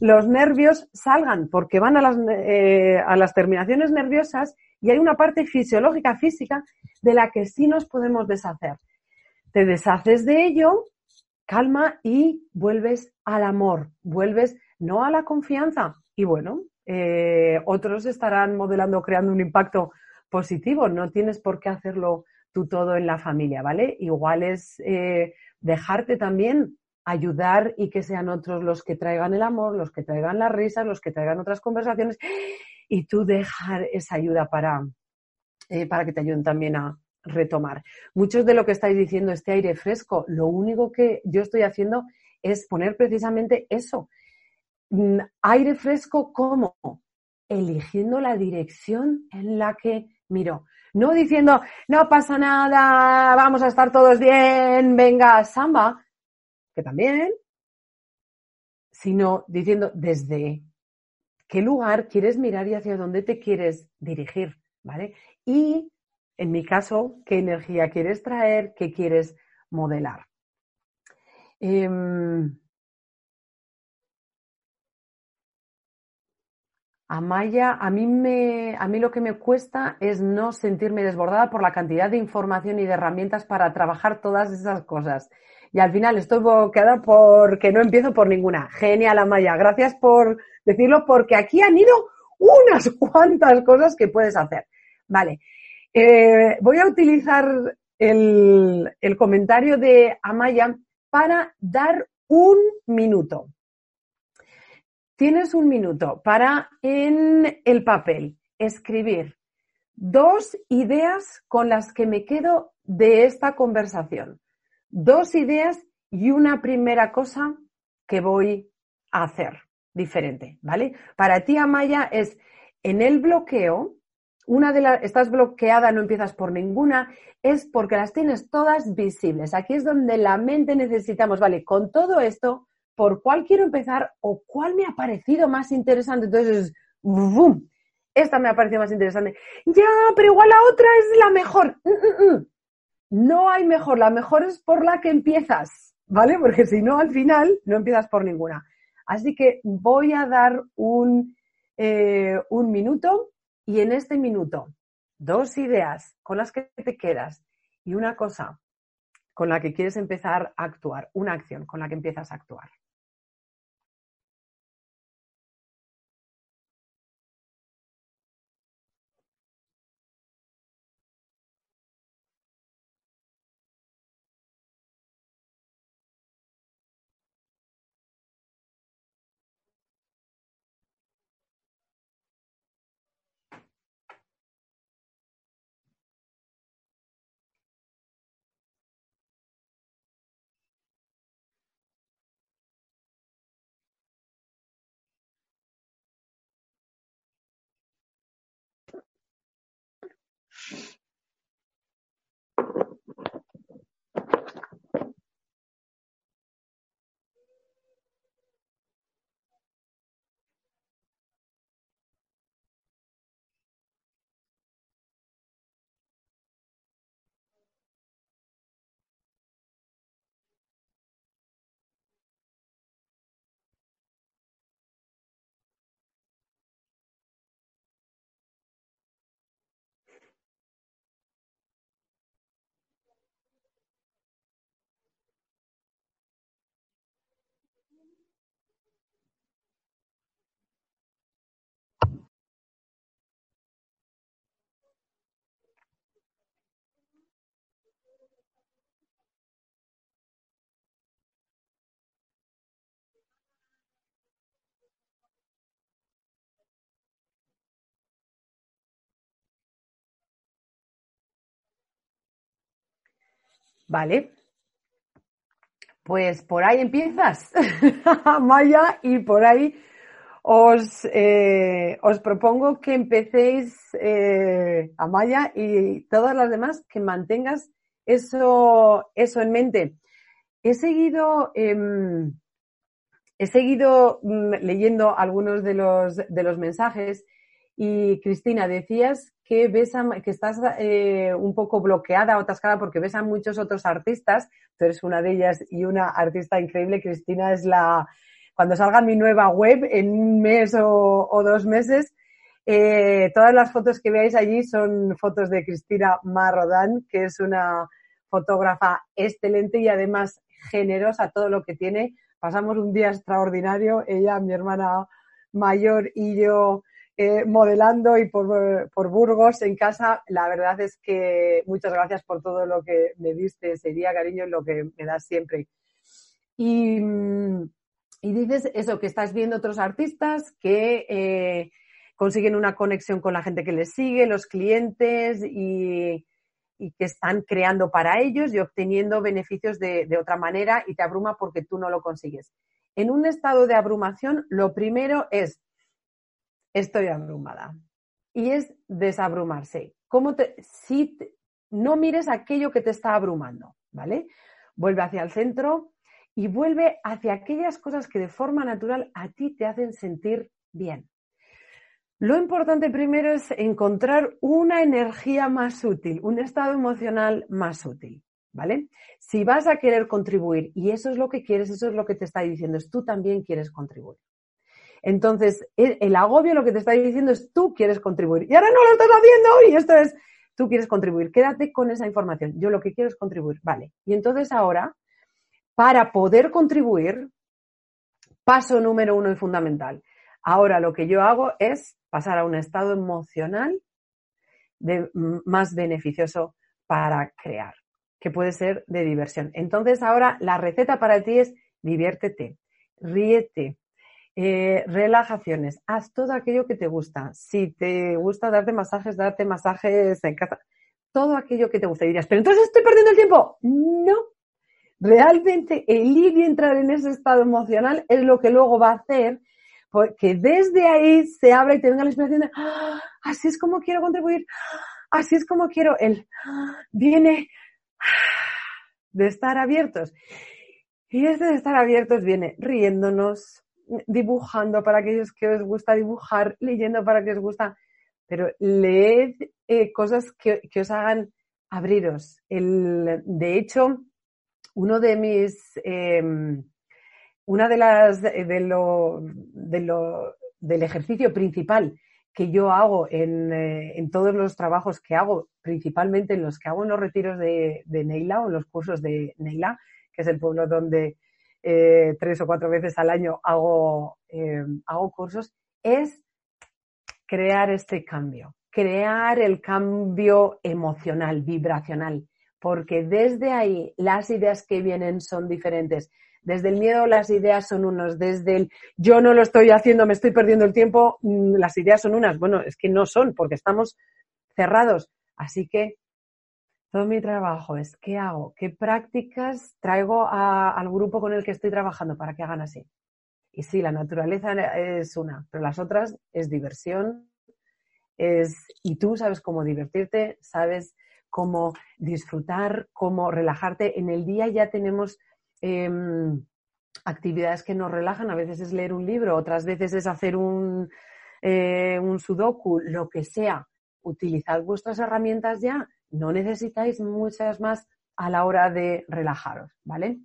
los nervios salgan porque van a las, eh, a las terminaciones nerviosas y hay una parte fisiológica, física, de la que sí nos podemos deshacer. Te deshaces de ello, calma y vuelves al amor, vuelves no a la confianza. Y bueno, eh, otros estarán modelando, creando un impacto positivo, no tienes por qué hacerlo tú todo en la familia, ¿vale? Igual es eh, dejarte también ayudar y que sean otros los que traigan el amor, los que traigan las risas, los que traigan otras conversaciones y tú dejar esa ayuda para, eh, para que te ayuden también a retomar. Muchos de lo que estáis diciendo, este aire fresco, lo único que yo estoy haciendo es poner precisamente eso. Mm, aire fresco, ¿cómo? Eligiendo la dirección en la que miro. No diciendo, no pasa nada, vamos a estar todos bien, venga, samba, que también, sino diciendo desde qué lugar quieres mirar y hacia dónde te quieres dirigir. ¿vale? Y en mi caso, qué energía quieres traer, qué quieres modelar. Em, Amaya, a mí, me, a mí lo que me cuesta es no sentirme desbordada por la cantidad de información y de herramientas para trabajar todas esas cosas. Y al final estoy bloqueada porque no empiezo por ninguna. Genial, Amaya. Gracias por decirlo porque aquí han ido unas cuantas cosas que puedes hacer. Vale. Eh, voy a utilizar el, el comentario de Amaya para dar un minuto. Tienes un minuto para en el papel escribir dos ideas con las que me quedo de esta conversación. Dos ideas y una primera cosa que voy a hacer diferente, ¿vale? Para ti, Amaya, es en el bloqueo, una de las, estás bloqueada, no empiezas por ninguna, es porque las tienes todas visibles. Aquí es donde la mente necesitamos, ¿vale? Con todo esto, por cuál quiero empezar o cuál me ha parecido más interesante. Entonces, ¡bum! Esta me ha parecido más interesante. Ya, pero igual la otra es la mejor. Mm, mm, mm. No hay mejor, la mejor es por la que empiezas, ¿vale? Porque si no, al final no empiezas por ninguna. Así que voy a dar un, eh, un minuto y en este minuto, dos ideas con las que te quedas y una cosa con la que quieres empezar a actuar, una acción con la que empiezas a actuar. Vale. Pues por ahí empiezas, Maya, y por ahí os, eh, os propongo que empecéis, eh, a Maya y todas las demás, que mantengas eso, eso en mente. He seguido, em, he seguido mm, leyendo algunos de los, de los mensajes y Cristina, decías que ves que estás eh, un poco bloqueada o atascada porque ves a muchos otros artistas. Tú eres una de ellas y una artista increíble. Cristina es la, cuando salga mi nueva web en un mes o, dos meses, eh, todas las fotos que veáis allí son fotos de Cristina Marrodán, que es una fotógrafa excelente y además generosa todo lo que tiene. Pasamos un día extraordinario, ella, mi hermana mayor y yo eh, modelando y por, por, Burgos en casa. La verdad es que muchas gracias por todo lo que me diste ese día, cariño, lo que me das siempre. Y, y dices eso, que estás viendo otros artistas que eh, consiguen una conexión con la gente que les sigue, los clientes y, y que están creando para ellos y obteniendo beneficios de, de, otra manera y te abruma porque tú no lo consigues. En un estado de abrumación, lo primero es estoy abrumada. Y es desabrumarse. ¿Cómo te, si no mires aquello que te está abrumando, ¿vale? Vuelve hacia el centro y vuelve hacia aquellas cosas que de forma natural a ti te hacen sentir bien. Lo importante primero es encontrar una energía más útil, un estado emocional más útil, ¿vale? Si vas a querer contribuir y eso es lo que quieres, eso es lo que te está diciendo, es tú también quieres contribuir. Entonces, el, el agobio lo que te está diciendo es tú quieres contribuir y ahora no lo estás haciendo y esto es, tú quieres contribuir. Quédate con esa información. Yo lo que quiero es contribuir, vale. Y entonces ahora, para poder contribuir, paso número uno y fundamental. Ahora lo que yo hago es pasar a un estado emocional de, más beneficioso para crear, que puede ser de diversión. Entonces ahora la receta para ti es diviértete, ríete, eh, relajaciones, haz todo aquello que te gusta. Si te gusta darte masajes, darte masajes en casa, todo aquello que te gusta. Dirías, pero entonces estoy perdiendo el tiempo. No. Realmente el ir y entrar en ese estado emocional es lo que luego va a hacer porque desde ahí se abre y te venga la inspiración de, ¡Ah! así es como quiero contribuir, así es como quiero, el, ¡Ah! viene de estar abiertos. Y este de estar abiertos viene riéndonos, dibujando para aquellos que os gusta dibujar, leyendo para que os gusta, pero leed eh, cosas que, que, os hagan abriros. El, de hecho, uno de mis... Eh, una de las de lo, de lo, del ejercicio principal que yo hago en, eh, en, todos los trabajos que hago, principalmente en los que hago en los retiros de, de Neila o en los cursos de Neila, que es el pueblo donde eh, tres o cuatro veces al año hago, eh, hago cursos, es crear este cambio, crear el cambio emocional, vibracional, porque desde ahí las ideas que vienen son diferentes. Desde el miedo las ideas son unos, desde el yo no lo estoy haciendo, me estoy perdiendo el tiempo, mm, las ideas son unas. Bueno, es que no son porque estamos cerrados. Así que todo mi trabajo es qué hago, qué prácticas traigo a, al grupo con el que estoy trabajando para que hagan así. Y sí, la naturaleza es una, pero las otras es diversión, es, y tú sabes cómo divertirte, sabes cómo disfrutar, cómo relajarte. En el día ya tenemos Em, actividades que nos relajan. A veces es leer un libro, otras veces es hacer un, eh, un sudoku, lo que sea. Utilizad vuestras herramientas ya. No necesitáis muchas más a la hora de relajaros, ¿vale?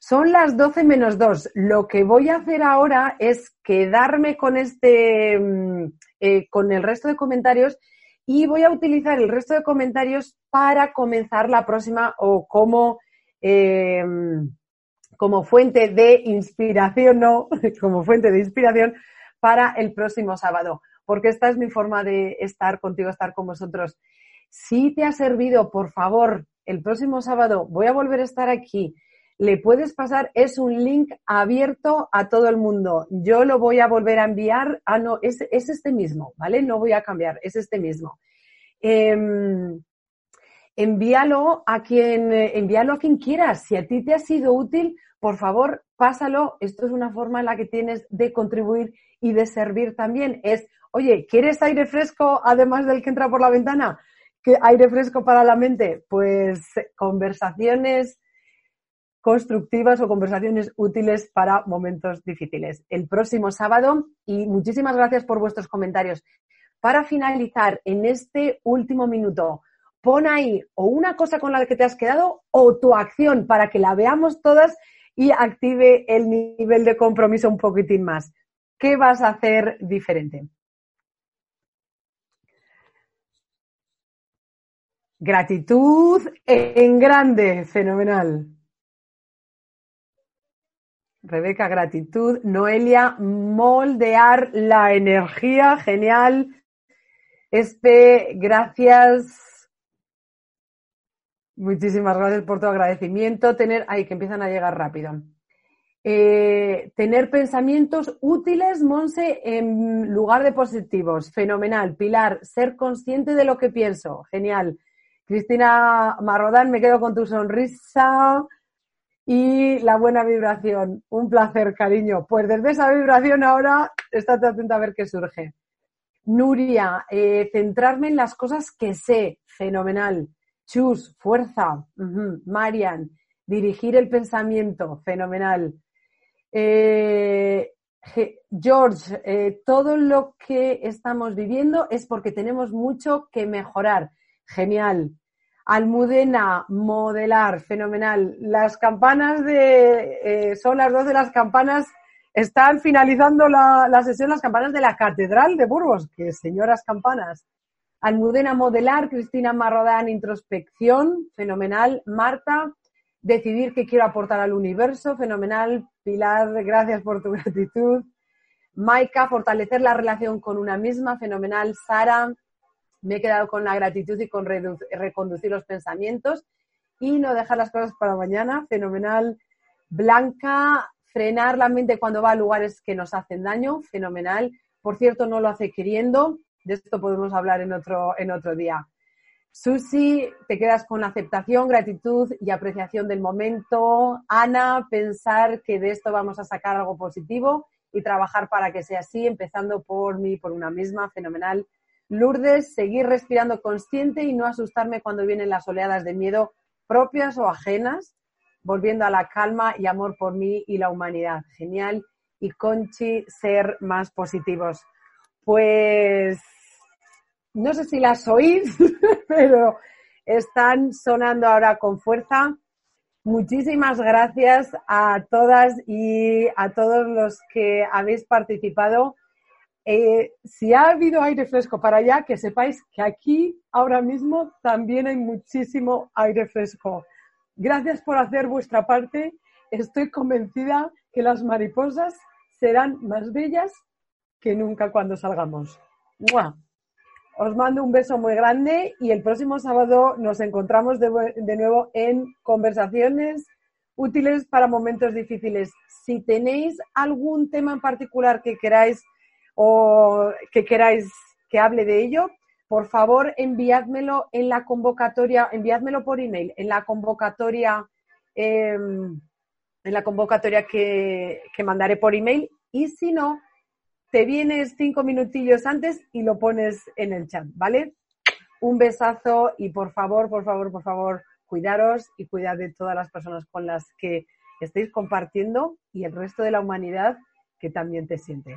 Son las 12 menos 2. Lo que voy a hacer ahora es quedarme con este, mm, eh, con el resto de comentarios y voy a utilizar el resto de comentarios para comenzar la próxima o como eh, como fuente de inspiración, no, como fuente de inspiración para el próximo sábado, porque esta es mi forma de estar contigo, estar con vosotros. Si te ha servido, por favor, el próximo sábado voy a volver a estar aquí. Le puedes pasar, es un link abierto a todo el mundo. Yo lo voy a volver a enviar. Ah, no, es, es este mismo, ¿vale? No voy a cambiar, es este mismo. Eh, envíalo a quien, envíalo a quien quieras. Si a ti te ha sido útil, por favor, pásalo. Esto es una forma en la que tienes de contribuir y de servir también. Es, oye, ¿quieres aire fresco además del que entra por la ventana? ¿Qué aire fresco para la mente? Pues conversaciones constructivas o conversaciones útiles para momentos difíciles. El próximo sábado y muchísimas gracias por vuestros comentarios. Para finalizar, en este último minuto, pon ahí o una cosa con la que te has quedado o tu acción para que la veamos todas y active el nivel de compromiso un poquitín más. ¿Qué vas a hacer diferente? Gratitud en grande, fenomenal. Rebeca, gratitud. Noelia, moldear la energía, genial. Espe, gracias. Muchísimas gracias por tu agradecimiento. Tener, ay, que empiezan a llegar rápido. Eh, tener pensamientos útiles, Monse, en lugar de positivos. Fenomenal. Pilar, ser consciente de lo que pienso. Genial. Cristina Marrodán, me quedo con tu sonrisa y la buena vibración. Un placer, cariño. Pues desde esa vibración ahora, estate atenta a ver qué surge. Nuria, eh, centrarme en las cosas que sé. Fenomenal. Chus, fuerza. Marian, dirigir el pensamiento, fenomenal. Eh, George, eh, todo lo que estamos viviendo es porque tenemos mucho que mejorar. Genial. Almudena, modelar, fenomenal. Las campanas de, eh, son las dos de las campanas, están finalizando la, la, sesión las campanas de la Catedral de Burgos, que señoras campanas. Almudena, modelar, Cristina Marrodán, introspección, fenomenal. Marta, decidir qué quiero aportar al universo, fenomenal. Pilar, gracias por tu gratitud. Maika, fortalecer la relación con una misma, fenomenal. Sara, me he quedado con la gratitud y con reconducir los pensamientos y no dejar las cosas para mañana, fenomenal. Blanca, frenar la mente cuando va a lugares que nos hacen daño, fenomenal. Por cierto, no lo hace queriendo, de esto podemos hablar en otro, en otro día. Susi, te quedas con aceptación, gratitud y apreciación del momento. Ana, pensar que de esto vamos a sacar algo positivo y trabajar para que sea así, empezando por mí, por una misma, fenomenal. Lourdes, seguir respirando consciente y no asustarme cuando vienen las oleadas de miedo propias o ajenas, volviendo a la calma y amor por mí y la humanidad. Genial. Y Conchi, ser más positivos. Pues no sé si las oís, pero están sonando ahora con fuerza. Muchísimas gracias a todas y a todos los que habéis participado. Eh, si ha habido aire fresco para allá, que sepáis que aquí ahora mismo también hay muchísimo aire fresco. Gracias por hacer vuestra parte. Estoy convencida que las mariposas serán más bellas que nunca cuando salgamos. Os mando un beso muy grande y el próximo sábado nos encontramos de, de, nuevo en conversaciones útiles para momentos difíciles. Si tenéis algún tema en particular que queráis o que queráis que hable de ello, por favor enviádmelo en la convocatoria, enviádmelo por email, en la convocatoria, eh, en la convocatoria que, que mandaré por email y si no, te vienes cinco minutillos antes y lo pones en el chat, ¿vale? Un besazo y por favor, por favor, por favor, cuidaros y cuidad de todas las personas con las que estéis compartiendo y el resto de la humanidad que también te siente.